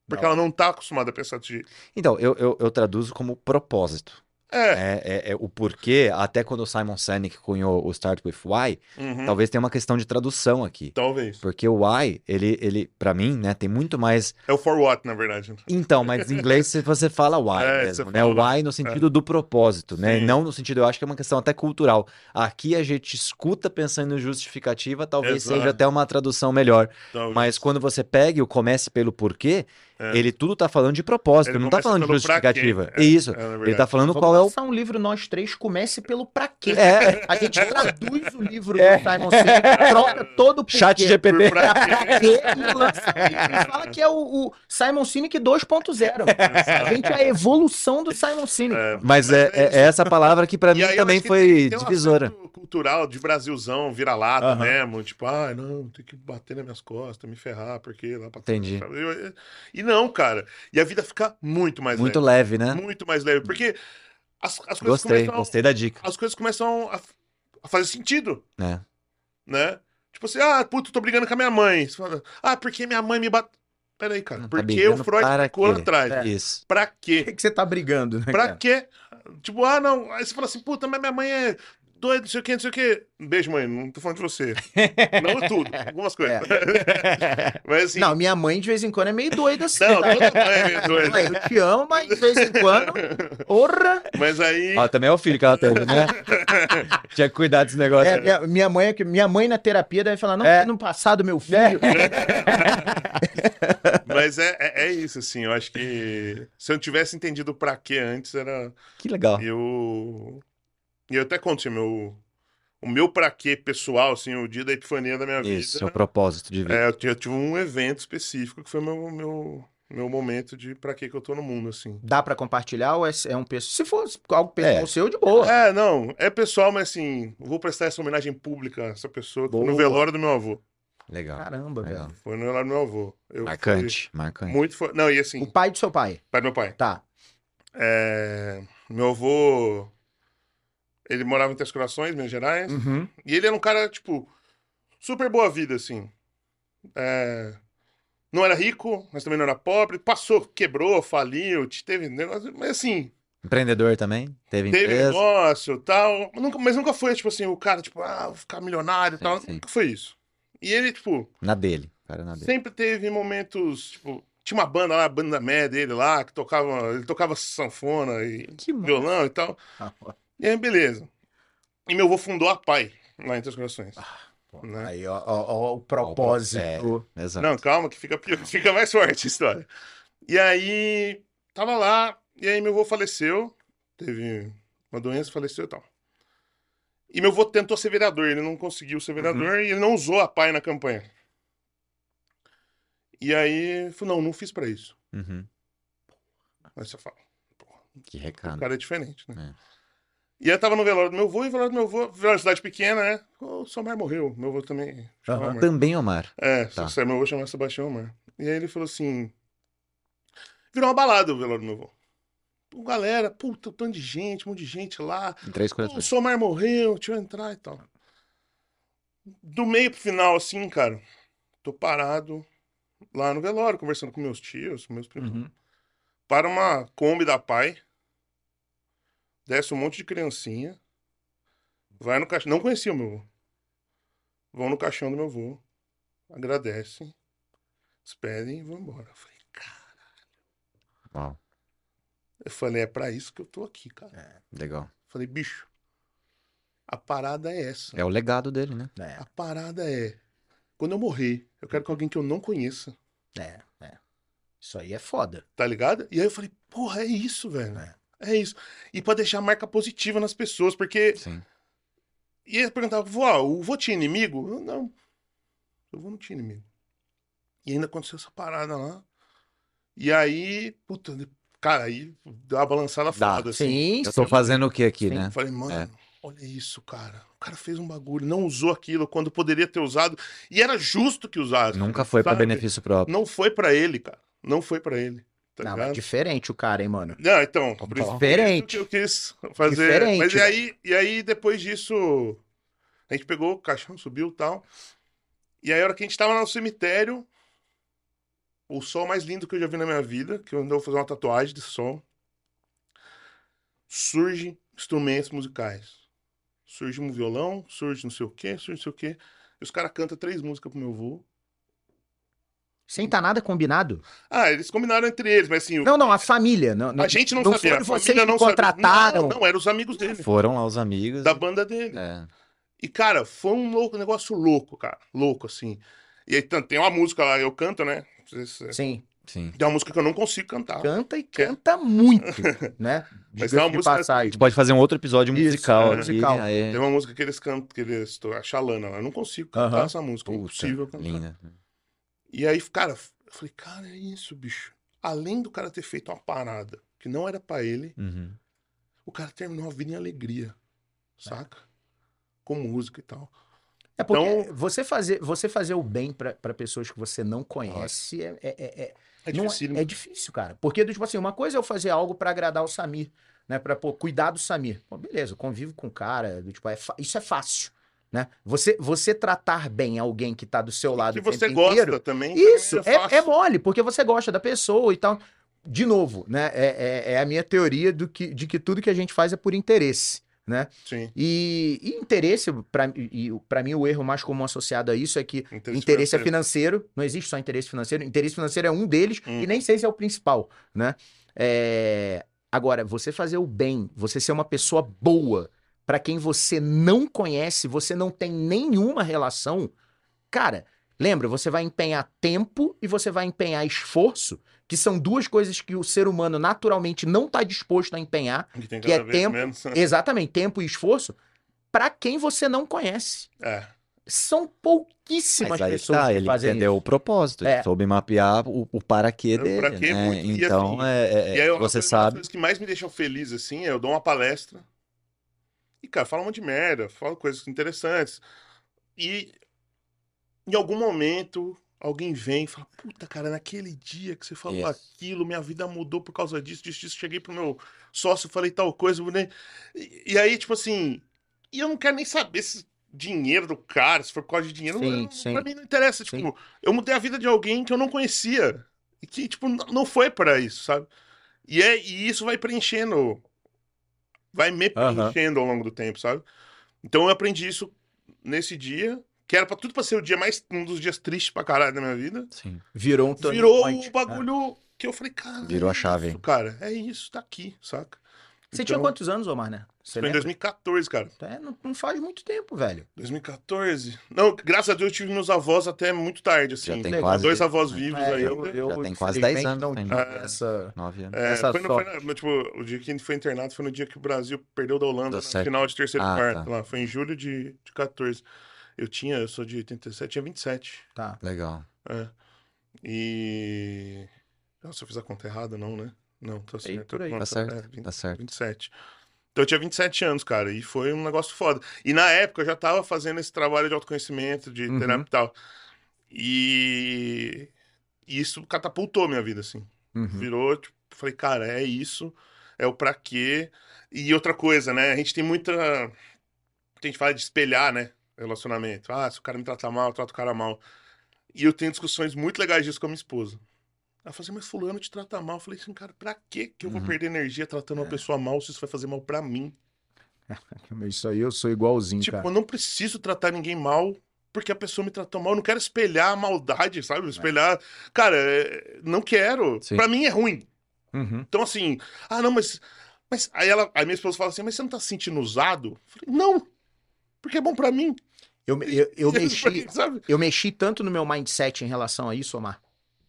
Porque não. ela não tá acostumada a pensar desse jeito. Então, eu, eu, eu traduzo como propósito. É. É, é, é. o porquê, até quando o Simon Sinek cunhou o Start with Why, uhum. talvez tenha uma questão de tradução aqui. Talvez. Porque o Why, ele, ele para mim, né, tem muito mais. É o for what, na verdade. Então, mas em inglês você fala Why é, mesmo, né? O Why no sentido é. do propósito, né? Sim. Não no sentido, eu acho que é uma questão até cultural. Aqui a gente escuta pensando em justificativa, talvez Exato. seja até uma tradução melhor. Talvez. Mas quando você pega o comece pelo porquê, é. Ele tudo tá falando de propósito, ele não tá falando de justificativa. É, Isso. É, ele tá falando Vamos qual é o. um livro, nós três, comece pelo pra quê. É. A gente traduz o livro é. do Simon Sinek, troca todo o porquê. Chat GPT. Pra quê e lança. E fala que é o, o Simon Sinek 2.0. A gente é a evolução do Simon Sinek. Mas é, é, essa palavra que pra mim também foi divisora cultural de Brasilzão, vira-lata Aham. mesmo. Tipo, ah, não, tem que bater nas minhas costas, me ferrar, porque lá pra Entendi. E não, cara. E a vida fica muito mais Muito leve. leve, né? Muito mais leve. Porque as, as coisas Gostei, começam, gostei da dica. as coisas começam a, a fazer sentido, né? né? Tipo assim, ah, puto, tô brigando com a minha mãe. Você fala, ah, porque minha mãe me bateu. Peraí, cara. Tá porque brigando o Freud para ficou lá atrás. É. Isso. Pra Por quê? que, que você tá brigando, né? Pra cara? quê? Tipo, ah, não. Aí você fala assim, puta, mas minha mãe é doida, não sei o quê, não sei o quê. Beijo, mãe, não tô falando de você. não tudo, algumas coisas. mas assim, Não, minha mãe de vez em quando é meio doida assim. não, tá? toda mãe é meio doida. Mãe, eu te amo, mas de vez em quando. Porra! Mas aí. Ó, também é o filho que ela teve, né? Tinha que cuidar desse negócio. É, minha, minha mãe, é que- minha mãe na terapia deve falar: não, É. no passado, meu filho. Mas é, é, é isso, assim. Eu acho que se eu não tivesse entendido o pra quê antes, era. Que legal. Eu. E eu até conto assim, meu. O meu pra quê pessoal, assim, o dia da epifania da minha Isso, vida. o propósito de vida. É, eu tive- eu tive um evento específico que foi meu, meu, meu momento de pra que que eu tô no mundo, assim. Dá pra compartilhar ou é, é um pessoal? Se fosse algo pessoal É. seu, de boa. É, não, é pessoal, mas assim, eu vou prestar essa homenagem pública a essa pessoa foi no Boa. velório do meu avô. Legal. Caramba, Legal. velho. Foi no velório do meu avô. Eu Marcante, fui marcante. Muito fo- Não, e O assim, pai do seu pai. pai do meu pai. Tá. É, Meu avô. Ele morava em Três Corações, Minas Gerais. Uhum. E ele era um cara, tipo, super boa vida, assim. É, Não era rico, mas também não era pobre. Passou, quebrou, faliu, teve negócio. Mas assim, Empreendedor também? Teve, teve empresa? negócio tal. Mas nunca, mas nunca foi, tipo assim, o cara, tipo, ah, vou ficar milionário e tal. sim. Nunca foi isso. E ele, tipo, Na dele. Cara, na dele. sempre teve momentos, tipo. Tinha uma banda lá, a banda Mé dele lá, que tocava. Ele tocava sanfona e Que massa. violão e tal. E aí, beleza. E meu avô fundou a PAI, lá em Três Corações. né? Aí, ó, ó, ó, o propósito. Exato. Não, calma, que fica, pior- fica mais forte a história. E aí, tava lá, e aí meu avô faleceu, teve uma doença, faleceu e tal. E meu avô tentou ser vereador, ele não conseguiu ser vereador e ele não usou a PAI na campanha. E aí, falou, não, não fiz pra isso. Uhum. Aí você fala, Que o recado. cara é diferente, né? É. E aí eu tava no velório do meu avô, e o velório do meu avô, velório de cidade pequena, né? O Somar morreu, meu avô também. Aham. Omar. Também, Omar. É, Tá. só meu avô chamava Sebastião Omar. E aí ele falou assim. Virou uma balada o velório do meu avô. Pô, galera, puta, um tanto de gente, um monte de gente lá. Três o Somar morreu, deixa eu entrar e tal. Do meio pro final, assim, cara, tô parado lá no velório, conversando com meus tios, com meus primos. Uhum. Para uma Kombi da Pai. Desce um monte de criancinha. Vai no caixão. Não conhecia o meu avô. Vão no caixão do meu avô. Agradecem. Despedem e vão embora. Eu falei, cara. Uau, Eu falei, é pra isso que eu tô aqui, cara. legal. Eu falei, bicho. A parada é essa. É o legado dele, né? É, A parada é. Quando eu morrer, eu quero que alguém que eu não conheça. é, é. Isso aí é foda. Tá ligado? E aí eu falei, porra, é isso, velho. É. É isso. E pra deixar marca positiva nas pessoas, porque Sim. E ele perguntava, vó, o vô tinha inimigo? Eu, não. Eu vô não tinha inimigo. E ainda aconteceu essa parada lá. E aí, puta, cara, aí deu uma balançada Dá, foda, assim. Sim, Eu tô fazendo o que aqui, Sim. né? Eu falei, mano, É. olha isso, cara. O cara fez um bagulho, não usou aquilo quando poderia ter usado. E era justo que usasse. Nunca foi pra sabe? benefício próprio. Não foi pra ele, cara. Não foi pra ele. Tá Não, mas diferente o cara, hein, mano. Não, então, Diferente. eu quis fazer. Diferente, Mas e aí, e aí, depois disso, a gente pegou o caixão, subiu e tal. E aí, a hora que a gente tava no cemitério, o sol mais lindo que eu já vi na minha vida, que eu ainda vou fazer uma tatuagem desse sol, surge instrumentos musicais. Surge um violão, surge não sei o quê, surge não sei o quê. E os caras cantam três músicas pro meu avô. Sem tá nada combinado. Ah, eles combinaram entre eles, mas assim, Não, não, a família. Não, a gente não, não sabia. foram a vocês não sabia. contrataram. Não, não, eram os amigos dele. Foram lá os amigos. da banda dele. É. E, cara, foi um louco, negócio louco, cara. Louco, assim. E aí tem uma música lá, eu canto, né? Sim, Sim. Tem uma música que eu não consigo cantar. canta e canta muito, né? Mas é uma música- A passagem. gente pode fazer um outro episódio Isso, musical é, musical. Aí... Tem uma música que eles cantam, que eles. A Xalana lá. Eu não consigo cantar Aham. essa música. É Puta, impossível cantar. linda. E aí, cara, eu falei, cara, é isso, bicho. Além do cara ter feito uma parada que não era pra ele, Uhum. o cara terminou a vida em alegria. Saca? com música e tal. É porque então, você, fazer, você fazer o bem para pessoas que você não conhece é, é, é, é, é, difícil, é, difícil, cara. Porque, tipo assim, uma coisa é eu fazer algo para agradar o Samir, né? Pra pô, cuidar do Samir. Pô, beleza, convivo com o cara, tipo, é isso é fácil. Né? Você, você tratar bem alguém que tá do seu lado. Que você gosta inteiro, também. Isso, é, é, mole, porque você gosta da pessoa e tal. De novo, né? É, é, é, a minha teoria do que, de que tudo que a gente faz é por interesse né? Sim. E, e interesse, para mim, o erro mais comum associado a isso é que interesse, interesse é financeiro, não existe só interesse financeiro, interesse financeiro é um deles hum. e nem sei se é o principal, né? É... Agora, você fazer o bem, você ser uma pessoa boa para quem você não conhece, você não tem nenhuma relação, cara, lembra, você vai empenhar tempo e você vai empenhar esforço que são duas coisas que o ser humano naturalmente não está disposto a empenhar, que, que é tempo, menos. exatamente, tempo e esforço, para quem você não conhece. É. São pouquíssimas pessoas tá, que ele fazem entendeu isso. o propósito, é. soube mapear o, o para quê dele, para quê, né? Então, assim, é, é, e aí, você sabe... As que mais me deixam feliz, assim, é eu dou uma palestra e, cara, fala um monte de merda, fala coisas interessantes e em algum momento alguém vem e fala: Puta, cara, naquele dia que você falou yes. aquilo, minha vida mudou por causa disso, disso, disso. Cheguei pro meu sócio, falei tal coisa. Né? E, e, aí, tipo assim, e eu não quero nem saber se dinheiro do cara, se for por causa de dinheiro. Sim, não, sim. Pra mim não interessa. Tipo, sim. eu mudei a vida de alguém que eu não conhecia. E que, tipo, não foi para isso, sabe? E, é, e isso vai preenchendo. Vai me preenchendo ao longo do tempo, sabe? Então eu aprendi isso nesse dia que era pra tudo pra ser o dia mais. um dos dias tristes pra caralho da minha vida. Sim. Virou um Virou point. o bagulho é. que eu falei, cara. Virou a chave. Isso, cara, é isso, tá aqui, saca? Você então, tinha quantos anos, Omar, né? Você foi em 2014, cara. É, não, não, faz muito tempo, velho. 2014. Não, graças a Deus eu tive meus avós até muito tarde, assim. Já tem quase... Dois avós vivos é, aí. Eu, eu, já tem quase 10 anos. Não, é, essa... 9 anos. É, essa foi, no, foi tipo, o dia que a gente foi internado foi no dia que o Brasil perdeu da Holanda no final de terceiro ah, quarto. Tá. Lá. Foi em julho de, de 14. Eu tinha, eu sou de 87, tinha 27. Tá. Legal. É. E. Nossa, eu fiz a conta errada, não, né? Não, tá certo. Por aí. Tá certo. É, 20, tá certo. 27. Então eu tinha 27 anos, cara, e foi um negócio foda. E na época eu já tava fazendo esse trabalho de autoconhecimento, de uhum. terapia e tal. E... e isso catapultou minha vida, assim. Uhum. Virou, tipo, falei, cara, é isso, é o pra quê. E outra coisa, né? A gente tem muita. A gente fala de espelhar, né? relacionamento. Ah, se o cara me trata mal, eu trato o cara mal. E eu tenho discussões muito legais disso com a minha esposa. Ela falou assim, mas fulano te trata mal. Eu falei assim, cara, pra que que eu vou uhum. perder energia tratando uma é. pessoa mal se isso vai fazer mal pra mim? Isso aí eu sou igualzinho, tipo, cara. eu não preciso tratar ninguém mal porque a pessoa me tratou mal. Eu não quero espelhar a maldade, sabe? Espelhar... É. Cara, é, não quero. Sim. Pra mim é ruim. Uhum. Então, assim... Ah, não, mas... Mas aí, ela, aí minha esposa fala assim, mas você não tá se sentindo usado? Eu falei, não porque é bom para mim. Eu, eu, eu mexi, eu mexi tanto no meu mindset em relação a isso, Omar,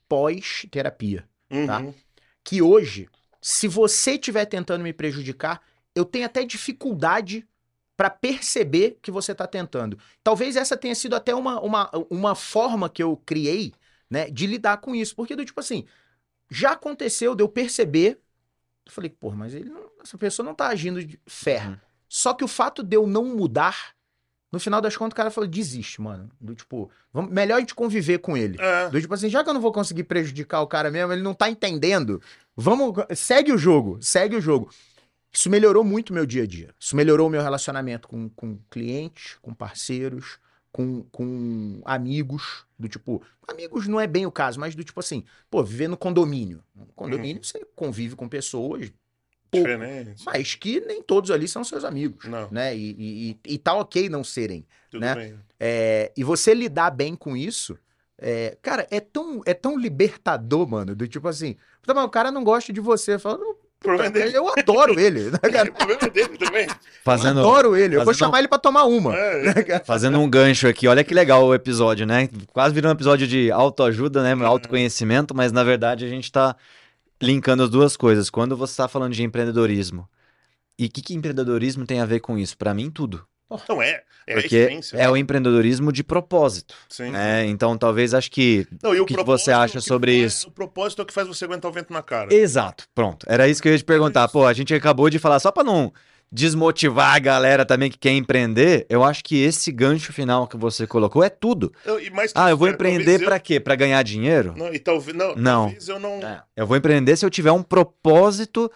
pós-terapia, tá? uhum. tá? Que hoje, se você estiver tentando me prejudicar, eu tenho até dificuldade para perceber que você tá tentando. Talvez essa tenha sido até uma, uma, uma forma que eu criei, né, de lidar com isso. Porque, do tipo assim, já aconteceu de eu perceber. Eu falei, pô, mas ele não, essa pessoa não tá agindo de ferro. Uhum. Só que o fato de eu não mudar no final das contas, o cara falou: desiste, mano. Do tipo, vamos, melhor a gente conviver com ele. É. Do tipo assim, já que eu não vou conseguir prejudicar o cara mesmo, ele não tá entendendo. Vamos. Segue o jogo, segue o jogo. Isso melhorou muito o meu dia a dia. Isso melhorou o meu relacionamento com, com clientes, com parceiros, com, com amigos. Do tipo, amigos não é bem o caso, mas do tipo assim, pô, viver no condomínio. No condomínio, hum. você convive com pessoas Diferente. mas que nem todos ali são seus amigos, não. né? E, e, e, tá ok não serem, Tudo né? Bem. É, e você lidar bem com isso, é, cara, é tão, é tão libertador, mano, do tipo assim, o cara não gosta de você, fala, eu adoro ele. Né, cara? problema dele também. Fazendo, eu adoro ele. Eu vou chamar ele pra tomar uma. É, né, fazendo um gancho aqui. Olha que legal o episódio, né? Quase virou um episódio de autoajuda, né? Autoconhecimento, mas na verdade a gente tá linkando as duas coisas. Quando você está falando de empreendedorismo, e o que, que empreendedorismo tem a ver com isso? Para mim, tudo. Não é, é Porque essência, é o empreendedorismo de propósito. Sim. Né? Então, talvez acho que. Não, o, que, que, você acha sobre isso? O propósito é o que faz você aguentar o vento na cara. Exato. Pronto. Era isso que eu ia te perguntar. Pô, a gente acabou de falar, só para não desmotivar a galera também que quer empreender, eu acho que esse gancho final que você colocou é tudo. Eu, e mais que Ah, eu vou cara, empreender talvez pra quê? Pra ganhar dinheiro? Eu, não, e talvez, não, Não. talvez eu não... É, Eu vou empreender se eu tiver um propósito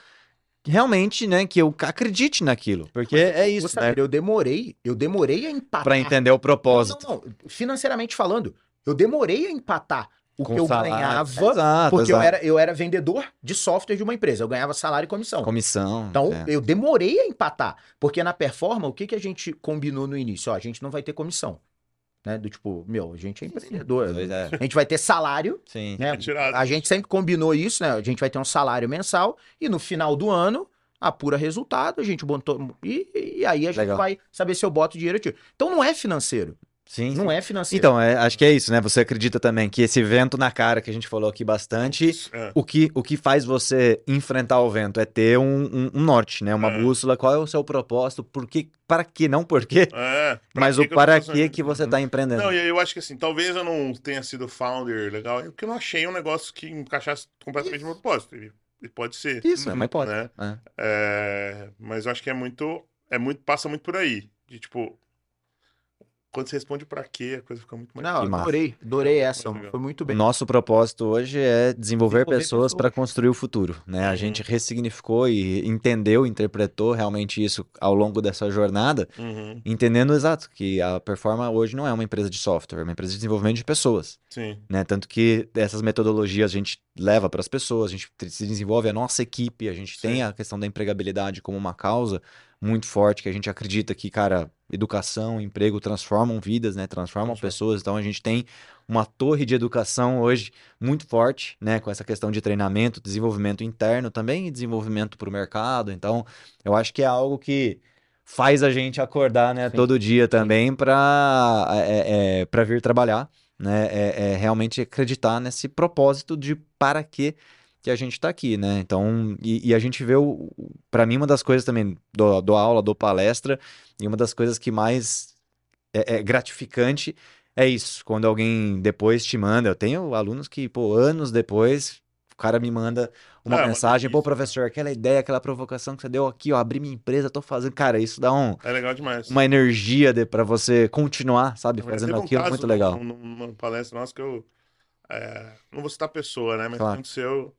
realmente, né, que eu acredite naquilo, porque é isso, né? sabe, eu demorei, eu demorei a empatar. Pra entender o propósito. Não, não, não. Financeiramente falando, eu demorei a empatar o Com que eu salário. ganhava, Exato, porque eu exato. era, eu era vendedor de software de uma empresa. Eu ganhava salário e comissão. Comissão. Então, é. eu demorei a empatar. Porque na performance, o que, que a gente combinou no início? Ó, a gente não vai ter comissão. Né? Do tipo, meu, a gente é empreendedor. Pois é. A gente vai ter salário, Sim. né? Retirado. A gente sempre combinou isso, né? A gente vai ter um salário mensal e no final do ano apura resultado, a gente botou. E, e aí a gente Legal. vai saber se eu boto dinheiro ou tiro. Então não é financeiro. Sim. Não é financeiro. Então, é, acho que é isso, né? Você acredita também que esse vento na cara que a gente falou aqui bastante, É. o que, o que faz você enfrentar o vento é ter um, um- um norte, né? Uma É. bússola, qual é o seu propósito, por que, para que, não por quê, É, mas que o que para que que você tá empreendendo. Não, e eu acho que assim, talvez eu não tenha sido founder legal, porque eu não achei um negócio que encaixasse completamente no meu propósito. E e pode ser. Isso, é uma hipótese. Né? É. É, mas eu acho que é muito, é muito. Passa muito por aí. De tipo. Quando você responde pra quê, a coisa fica muito mais. Não, massa. adorei. Adorei essa. Muito. Foi muito bem. nosso propósito hoje é desenvolver, Desenvolver pessoas para construir o futuro, né? A Uhum. gente ressignificou e entendeu, interpretou realmente isso ao longo dessa jornada, Uhum, entendendo exato que a Performa hoje não é uma empresa de software, é uma empresa de desenvolvimento de pessoas. sim. né? Tanto que essas metodologias a gente leva para as pessoas, a gente se desenvolve a nossa equipe, a gente tem Sim. a questão da empregabilidade como uma causa muito forte, que a gente acredita que, cara, educação, emprego transformam vidas, né? Transformam Transforma. pessoas. Então a gente tem uma torre de educação hoje muito forte, né? Com essa questão de treinamento, desenvolvimento interno também e desenvolvimento para o mercado. Então, eu acho que é algo que faz a gente acordar, né, Sim. todo dia também para é, para vir trabalhar né? É, é realmente acreditar nesse propósito de para que que a gente está aqui, né? Então, e, e a gente vê, o, para mim, uma das coisas também, do, aula, do palestra, e uma das coisas que mais é, é gratificante é isso, quando alguém depois te manda, eu tenho alunos que, pô, anos depois, o cara me manda uma É, uma mensagem, pô, professor, aquela ideia, aquela provocação que você deu aqui, ó, abri minha empresa, tô fazendo, cara, isso dá um, É legal demais. uma energia de, para você continuar, sabe, verdade, fazendo um aquilo, muito legal. Numa palestra nossa que eu. é, não vou citar pessoa, né? Mas Claro. aconteceu.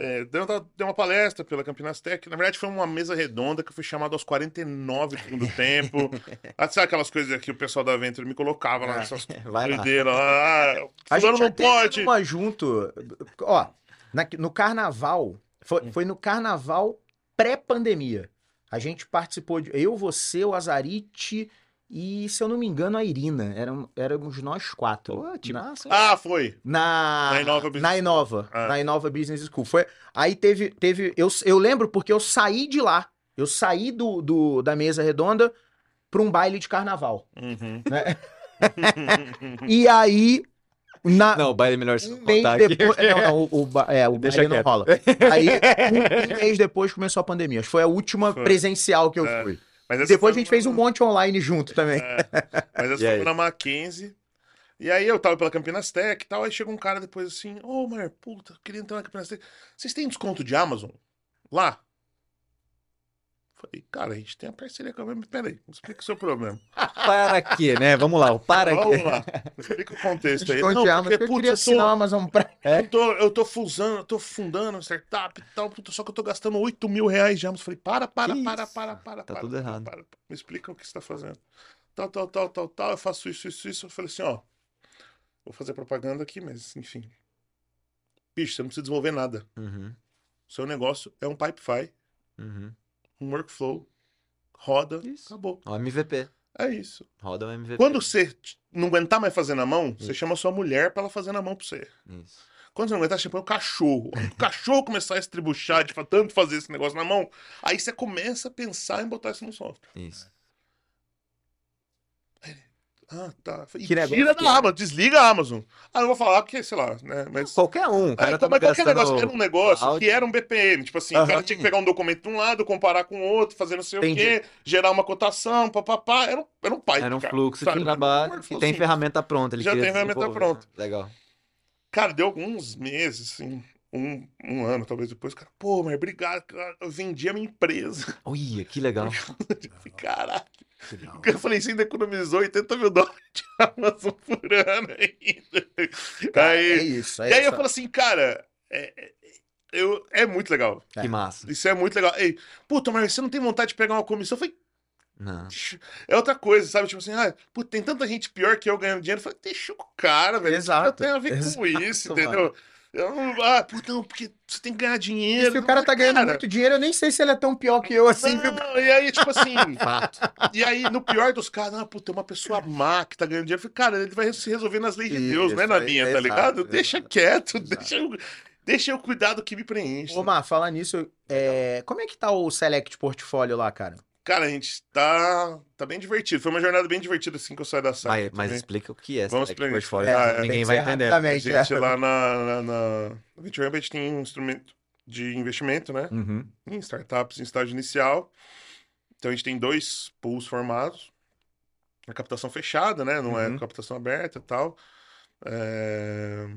É, deu, deu uma palestra pela Campinas Tech. Na verdade, foi uma mesa redonda que eu fui chamado aos 49 do segundo tempo. Ah, Sabe aquelas coisas que o pessoal da Venture me colocava lá nessas Vai lá. doideiras lá? Ah, A fulano gente não pode. Uma junto. Ó, na- no carnaval. Foi, Hum. foi no carnaval pré-pandemia. A gente participou de. Eu, você, o Azarite e, se eu não me engano, a Irina. Eram, éramos nós quatro. Pô, que na, massa. Ah, foi. na, Na Inova Business na Inova, Ah. na Inova Business School. Foi, aí teve. teve eu, eu lembro porque eu saí de lá. Eu saí do, do- da mesa redonda para um baile de carnaval. Uhum. Né? E aí. Na, Não, o baile é melhor se um não contar depois. Não, não, o, o, ba- é, o Deixa baile não quieto. rola. Aí, um, um mês depois começou a pandemia. Foi a última Foi. presencial que eu É. fui. Depois a gente fez um monte online junto também. É, mas essa foi na Mackenzie. E aí eu tava pela Campinas Tech e tal, aí chegou um cara depois assim, ô, Mar, puta, queria entrar na Campinas Tech. Vocês têm desconto de Amazon? Lá? Falei, cara, a gente tem a parceria com a Amazon. Peraí, explica o seu problema. Para quê, né? Vamos lá, o para Vamos quê. lá, explica o contexto aí. Não, porque, porque eu putz, queria eu assinar o tô, Amazon Prime. eu tô, eu tô fusando, eu tô fundando uma startup e tal, só que eu tô gastando 8 mil reais de Amazon. Falei, para, para, Que para, isso? para, para, Tá para, tudo para, errado. para, para. Me explica o que você tá fazendo. Tal, tal, tal, tal, tal, eu faço isso, isso, isso. Eu falei assim, ó, vou fazer propaganda aqui, mas enfim. Bicho, você não precisa desenvolver nada. Uhum, O seu negócio é um Pipefy, uhum. Um workflow, roda, Isso. acabou. O MVP. É isso. Roda o MVP. Quando você não aguentar mais fazer na mão, você Isso. chama sua mulher pra ela fazer na mão pra você. Isso. Quando você não aguentar, você põe o cachorro. O cachorro começar a estribuchar de tanto fazer esse negócio na mão, aí você começa a pensar em botar isso no software. Isso. Ah, tá. E Que negócio tira da é? Amazon, desliga a Amazon. Ah, eu vou falar porque, sei lá, né? Mas. Qualquer um, cara É, tá mas qualquer negócio, era um negócio áudio. que era um BPM. Tipo assim, o cara tinha que pegar um documento de um lado, comparar com o outro, fazer não sei Entendi. o quê, gerar uma cotação, papapá. Era um, era um pai. Era um cara, fluxo sabe? de trabalho Um que workflow tem simples. ferramenta pronta. Ele Já tem ferramenta pronta. Legal. Cara, deu alguns meses, assim. Um, um ano, talvez depois, cara, pô, mas obrigado, cara, eu vendi a minha empresa. Olha, que legal. Caraca. Eu falei, você ainda economizou 80 mil dólares de Amazon por ano ainda. Cara, aí, é isso. É e aí isso. eu falo assim, cara, é, é- eu, é muito legal. Que massa. Isso é muito legal. Ei, puta, mas você não tem vontade de pegar uma comissão? Eu falei, Não. é outra coisa, sabe? Tipo assim, ah, puta, tem tanta gente pior que eu ganhando dinheiro. Eu falei, deixa o cara, velho. Exato. Não tem a ver com Exato, isso, mano. Eu não, ah, puta, não, porque você tem que ganhar dinheiro. Se o cara tá ganhando Cara, muito dinheiro, eu nem sei se ele é tão pior que eu assim, viu? Não, e aí, tipo assim, e aí, no pior dos casos, ah, puta, é uma pessoa má que tá ganhando dinheiro. Eu falei, cara, ele vai se resolver nas leis de Deus, não é na minha, tá exato, ligado? Deixa exato, quieto, exato. deixa eu, deixa eu cuidar do que me preenche. Ô, Mar, falar nisso, é, como é que tá o Select Portfólio lá, cara? Cara, a gente tá, tá bem divertido. Foi uma jornada bem divertida assim que eu saí da sala. Mas, mas explica o que é Vamos explicar. Portfolio. É, Ah, é, Ninguém vai entender. A rapidamente, gente é. lá na, na, na... na Venture Hub, a gente tem um instrumento de investimento, né? Uhum. Em startups em estágio inicial. Então a gente tem dois pools formados. A captação fechada, né? Não Uhum. é captação aberta e tal. É,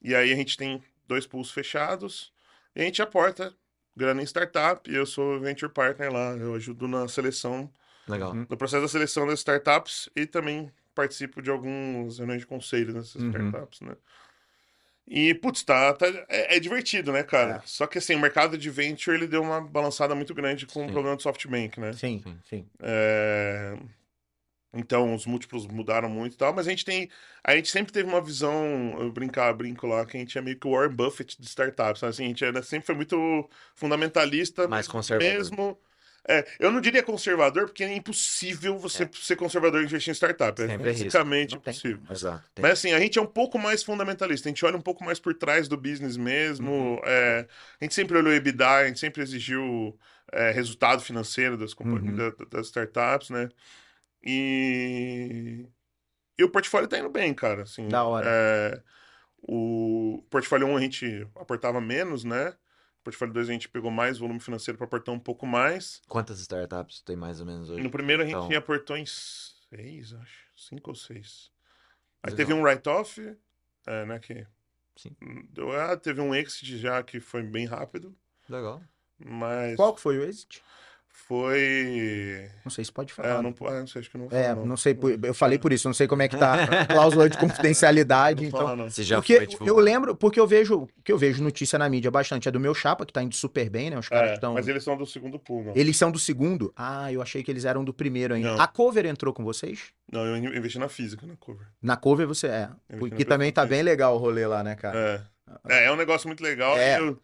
E aí a gente tem dois pools fechados. E a gente aporta grana em startup. E eu sou venture partner lá. Eu ajudo na seleção, Legal. Uhum. no processo da seleção das startups. E também participo de alguns reuniões de conselho nessas Uhum. startups, né? E, putz, tá, tá- é, é divertido, né, cara? É. Só que, assim, o mercado de venture, ele deu uma balançada muito grande com o Sim. problema do SoftBank, né? Sim, Sim. sim. É, Então, os múltiplos mudaram muito e tal, mas a gente tem... A gente sempre teve uma visão, eu brincar, brinco lá, que a gente é meio que o Warren Buffett de startups, assim, a gente era, sempre foi muito fundamentalista, Mais conservador. mesmo... É, eu não diria conservador, porque é impossível você ser conservador e investir em startup. É Sempre é fisicamente impossível. Exato. Mas assim, a gente é um pouco mais fundamentalista, a gente olha um pouco mais por trás do business mesmo. é, a gente sempre olhou EBITDA, a gente sempre exigiu é, resultado financeiro das, companhias, Uhum. da- das startups, né? E... e o portfólio tá indo bem, cara. Assim, Da hora. é, o portfólio 1 a gente aportava menos, né? O portfólio 2 a gente pegou mais volume financeiro para aportar um pouco mais. Quantas startups tem mais ou menos hoje? no primeiro a gente Então. aportou em seis, acho. Cinco ou seis. Aí Legal. teve um write-off, é, né? Que Sim. deu, ah, teve um exit já que foi bem rápido, Legal. mas Qual que foi o exit? Foi. Não sei se pode É, falar. eu não, ah, não sei, acho que eu não É, falar, não sei, por- eu falei por isso, não sei como é que tá a cláusula de confidencialidade, Não então... falar, não. Você já porque foi, tipo... eu lembro, porque eu vejo, que eu vejo notícia na mídia bastante, é do meu chapa, que tá indo super bem, né? Os caras É, estão... Mas eles são do segundo pool, não. Eles são do segundo? Ah, eu achei que eles eram do primeiro ainda. Não. A cover entrou com vocês? Não, eu in- investi na física, na cover. Na cover você é. Porque também tá bem legal o rolê lá, né, cara? É. é, é um negócio muito legal. É. eu-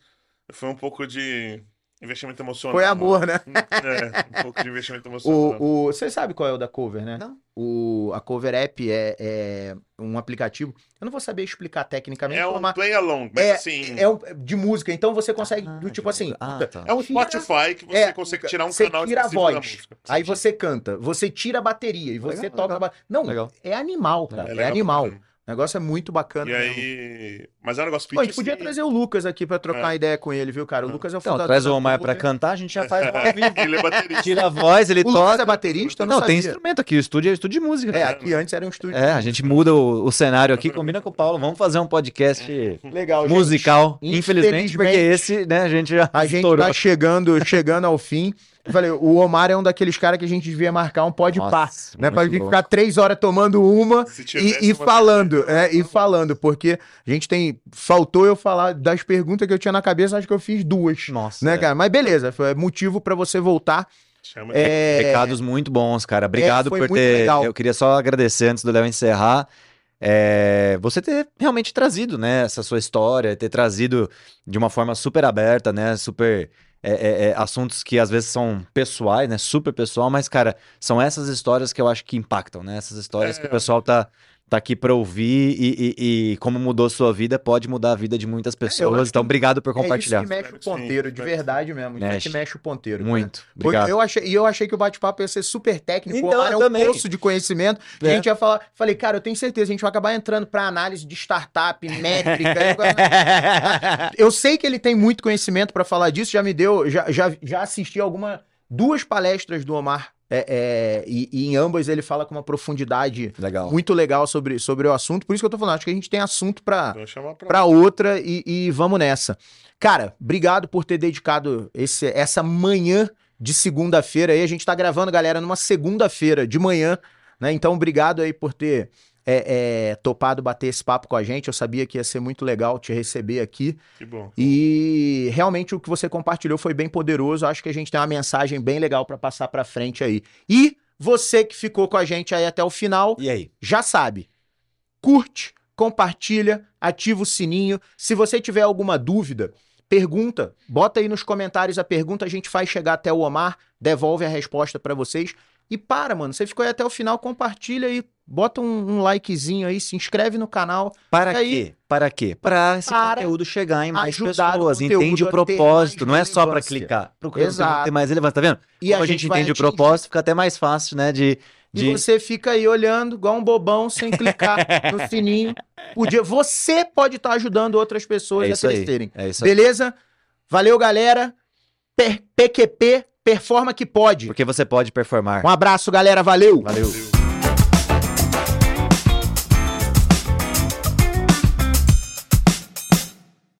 foi um pouco de investimento emocional. Foi amor, né? É, um pouco de investimento emocional. O, o, você sabe qual é o da cover, né? Não. O, a cover app é, é um aplicativo. Eu não vou saber explicar tecnicamente. É um como a- play along, mas é, assim. é um- de música, então você consegue, Ah, do tipo assim. Ah, tá. É um Spotify que você É, consegue tirar um você canal tira a voz. música. aí você canta, você tira a bateria e você Legal, toca. legal. Não, Legal. é animal, cara. É É, animal. O negócio é muito bacana. E mesmo. aí. Mas é um negócio Pô, a gente P2C. podia trazer o Lucas aqui pra trocar É. uma ideia com ele, viu, cara? O Lucas é o Então, fundador traz o Omar pra cantar, a gente já faz ao vivo. Ele é baterista. Tira a voz, ele O Lucas toca. é baterista? Não, Não, tem instrumento aqui. O estúdio é um estúdio de música. É, cara. aqui antes era um estúdio. É, a gente muda o, o cenário aqui, combina com o Paulo. Vamos fazer um podcast Legal, gente. musical. Infelizmente, porque Infelizmente. esse, né, a gente já A gente estourou. tá chegando, chegando ao fim. Falei, o Omar é um daqueles caras que a gente devia marcar um pode par, né? Pra gente ficar três horas tomando uma e, e uma falando, é, e falando, porque a gente tem. Faltou eu falar das perguntas que eu tinha na cabeça, acho que eu fiz duas. Nossa, Né, é. cara? Mas beleza, foi motivo pra você voltar. Chama É, Recados muito bons, cara. Obrigado foi por ter. legal. Eu queria só agradecer antes do Léo encerrar. é, você ter realmente trazido, né, essa sua história, ter trazido de uma forma super aberta, né, super é, é, é, assuntos que às vezes são pessoais, né, super pessoal, mas cara, são essas histórias que eu acho que impactam, né, essas histórias É. que o pessoal tá tá aqui pra ouvir e, e- e como mudou sua vida pode mudar a vida de muitas pessoas. acho Então, obrigado por É isso compartilhar. que mexe o ponteiro, de verdade mesmo. Isso é Mexe. que mexe o ponteiro. Muito. Porque Obrigado. Eu achei, e eu achei que o bate-papo ia ser super técnico. Então, o Omar é um também. poço de conhecimento. que É. A gente ia falar. Falei, cara, eu tenho certeza, a gente vai acabar entrando pra análise de startup, métrica. eu sei que ele tem muito conhecimento pra falar disso. Já me deu, já, já, já assisti alguma. Duas palestras do Omar É, é, e, e, em ambas ele fala com uma profundidade legal. muito legal sobre, sobre o assunto. Por isso que eu tô falando, acho que a gente tem assunto para pra outra e, e, vamos nessa. Cara, obrigado por ter dedicado esse, essa manhã de segunda-feira aí. A gente tá gravando, galera, numa segunda-feira de manhã, né? Então, obrigado aí por ter é, é, topado bater esse papo com a gente. Eu sabia que ia ser muito legal te receber aqui. Que bom. E realmente o que você compartilhou foi bem poderoso. Acho que a gente tem uma mensagem bem legal para passar para frente aí. E você que ficou com a gente aí até o final, e aí? já sabe. Curte, compartilha, ativa o sininho. Se você tiver alguma dúvida, pergunta, bota aí nos comentários a pergunta, a gente faz chegar até o Omar, devolve a resposta para vocês. E para, mano, você ficou aí até o final, compartilha aí Bota um, um, likezinho aí, se inscreve no canal. Para aí, quê? Para quê? Para esse para conteúdo chegar em mais pessoas. O entende o propósito, não é só para clicar. Procura Exato. ter mais relevância, tá vendo? E Como a, a gente, entende o propósito, fica até mais fácil, né? De, de... E você fica aí olhando, igual um bobão, sem clicar no sininho. Podia... Você pode estar tá ajudando outras pessoas é a crescerem. É isso aí. Beleza? Valeu, galera. PQP, performa que pode. Porque você pode performar. Um abraço, galera. Valeu. Valeu. Valeu.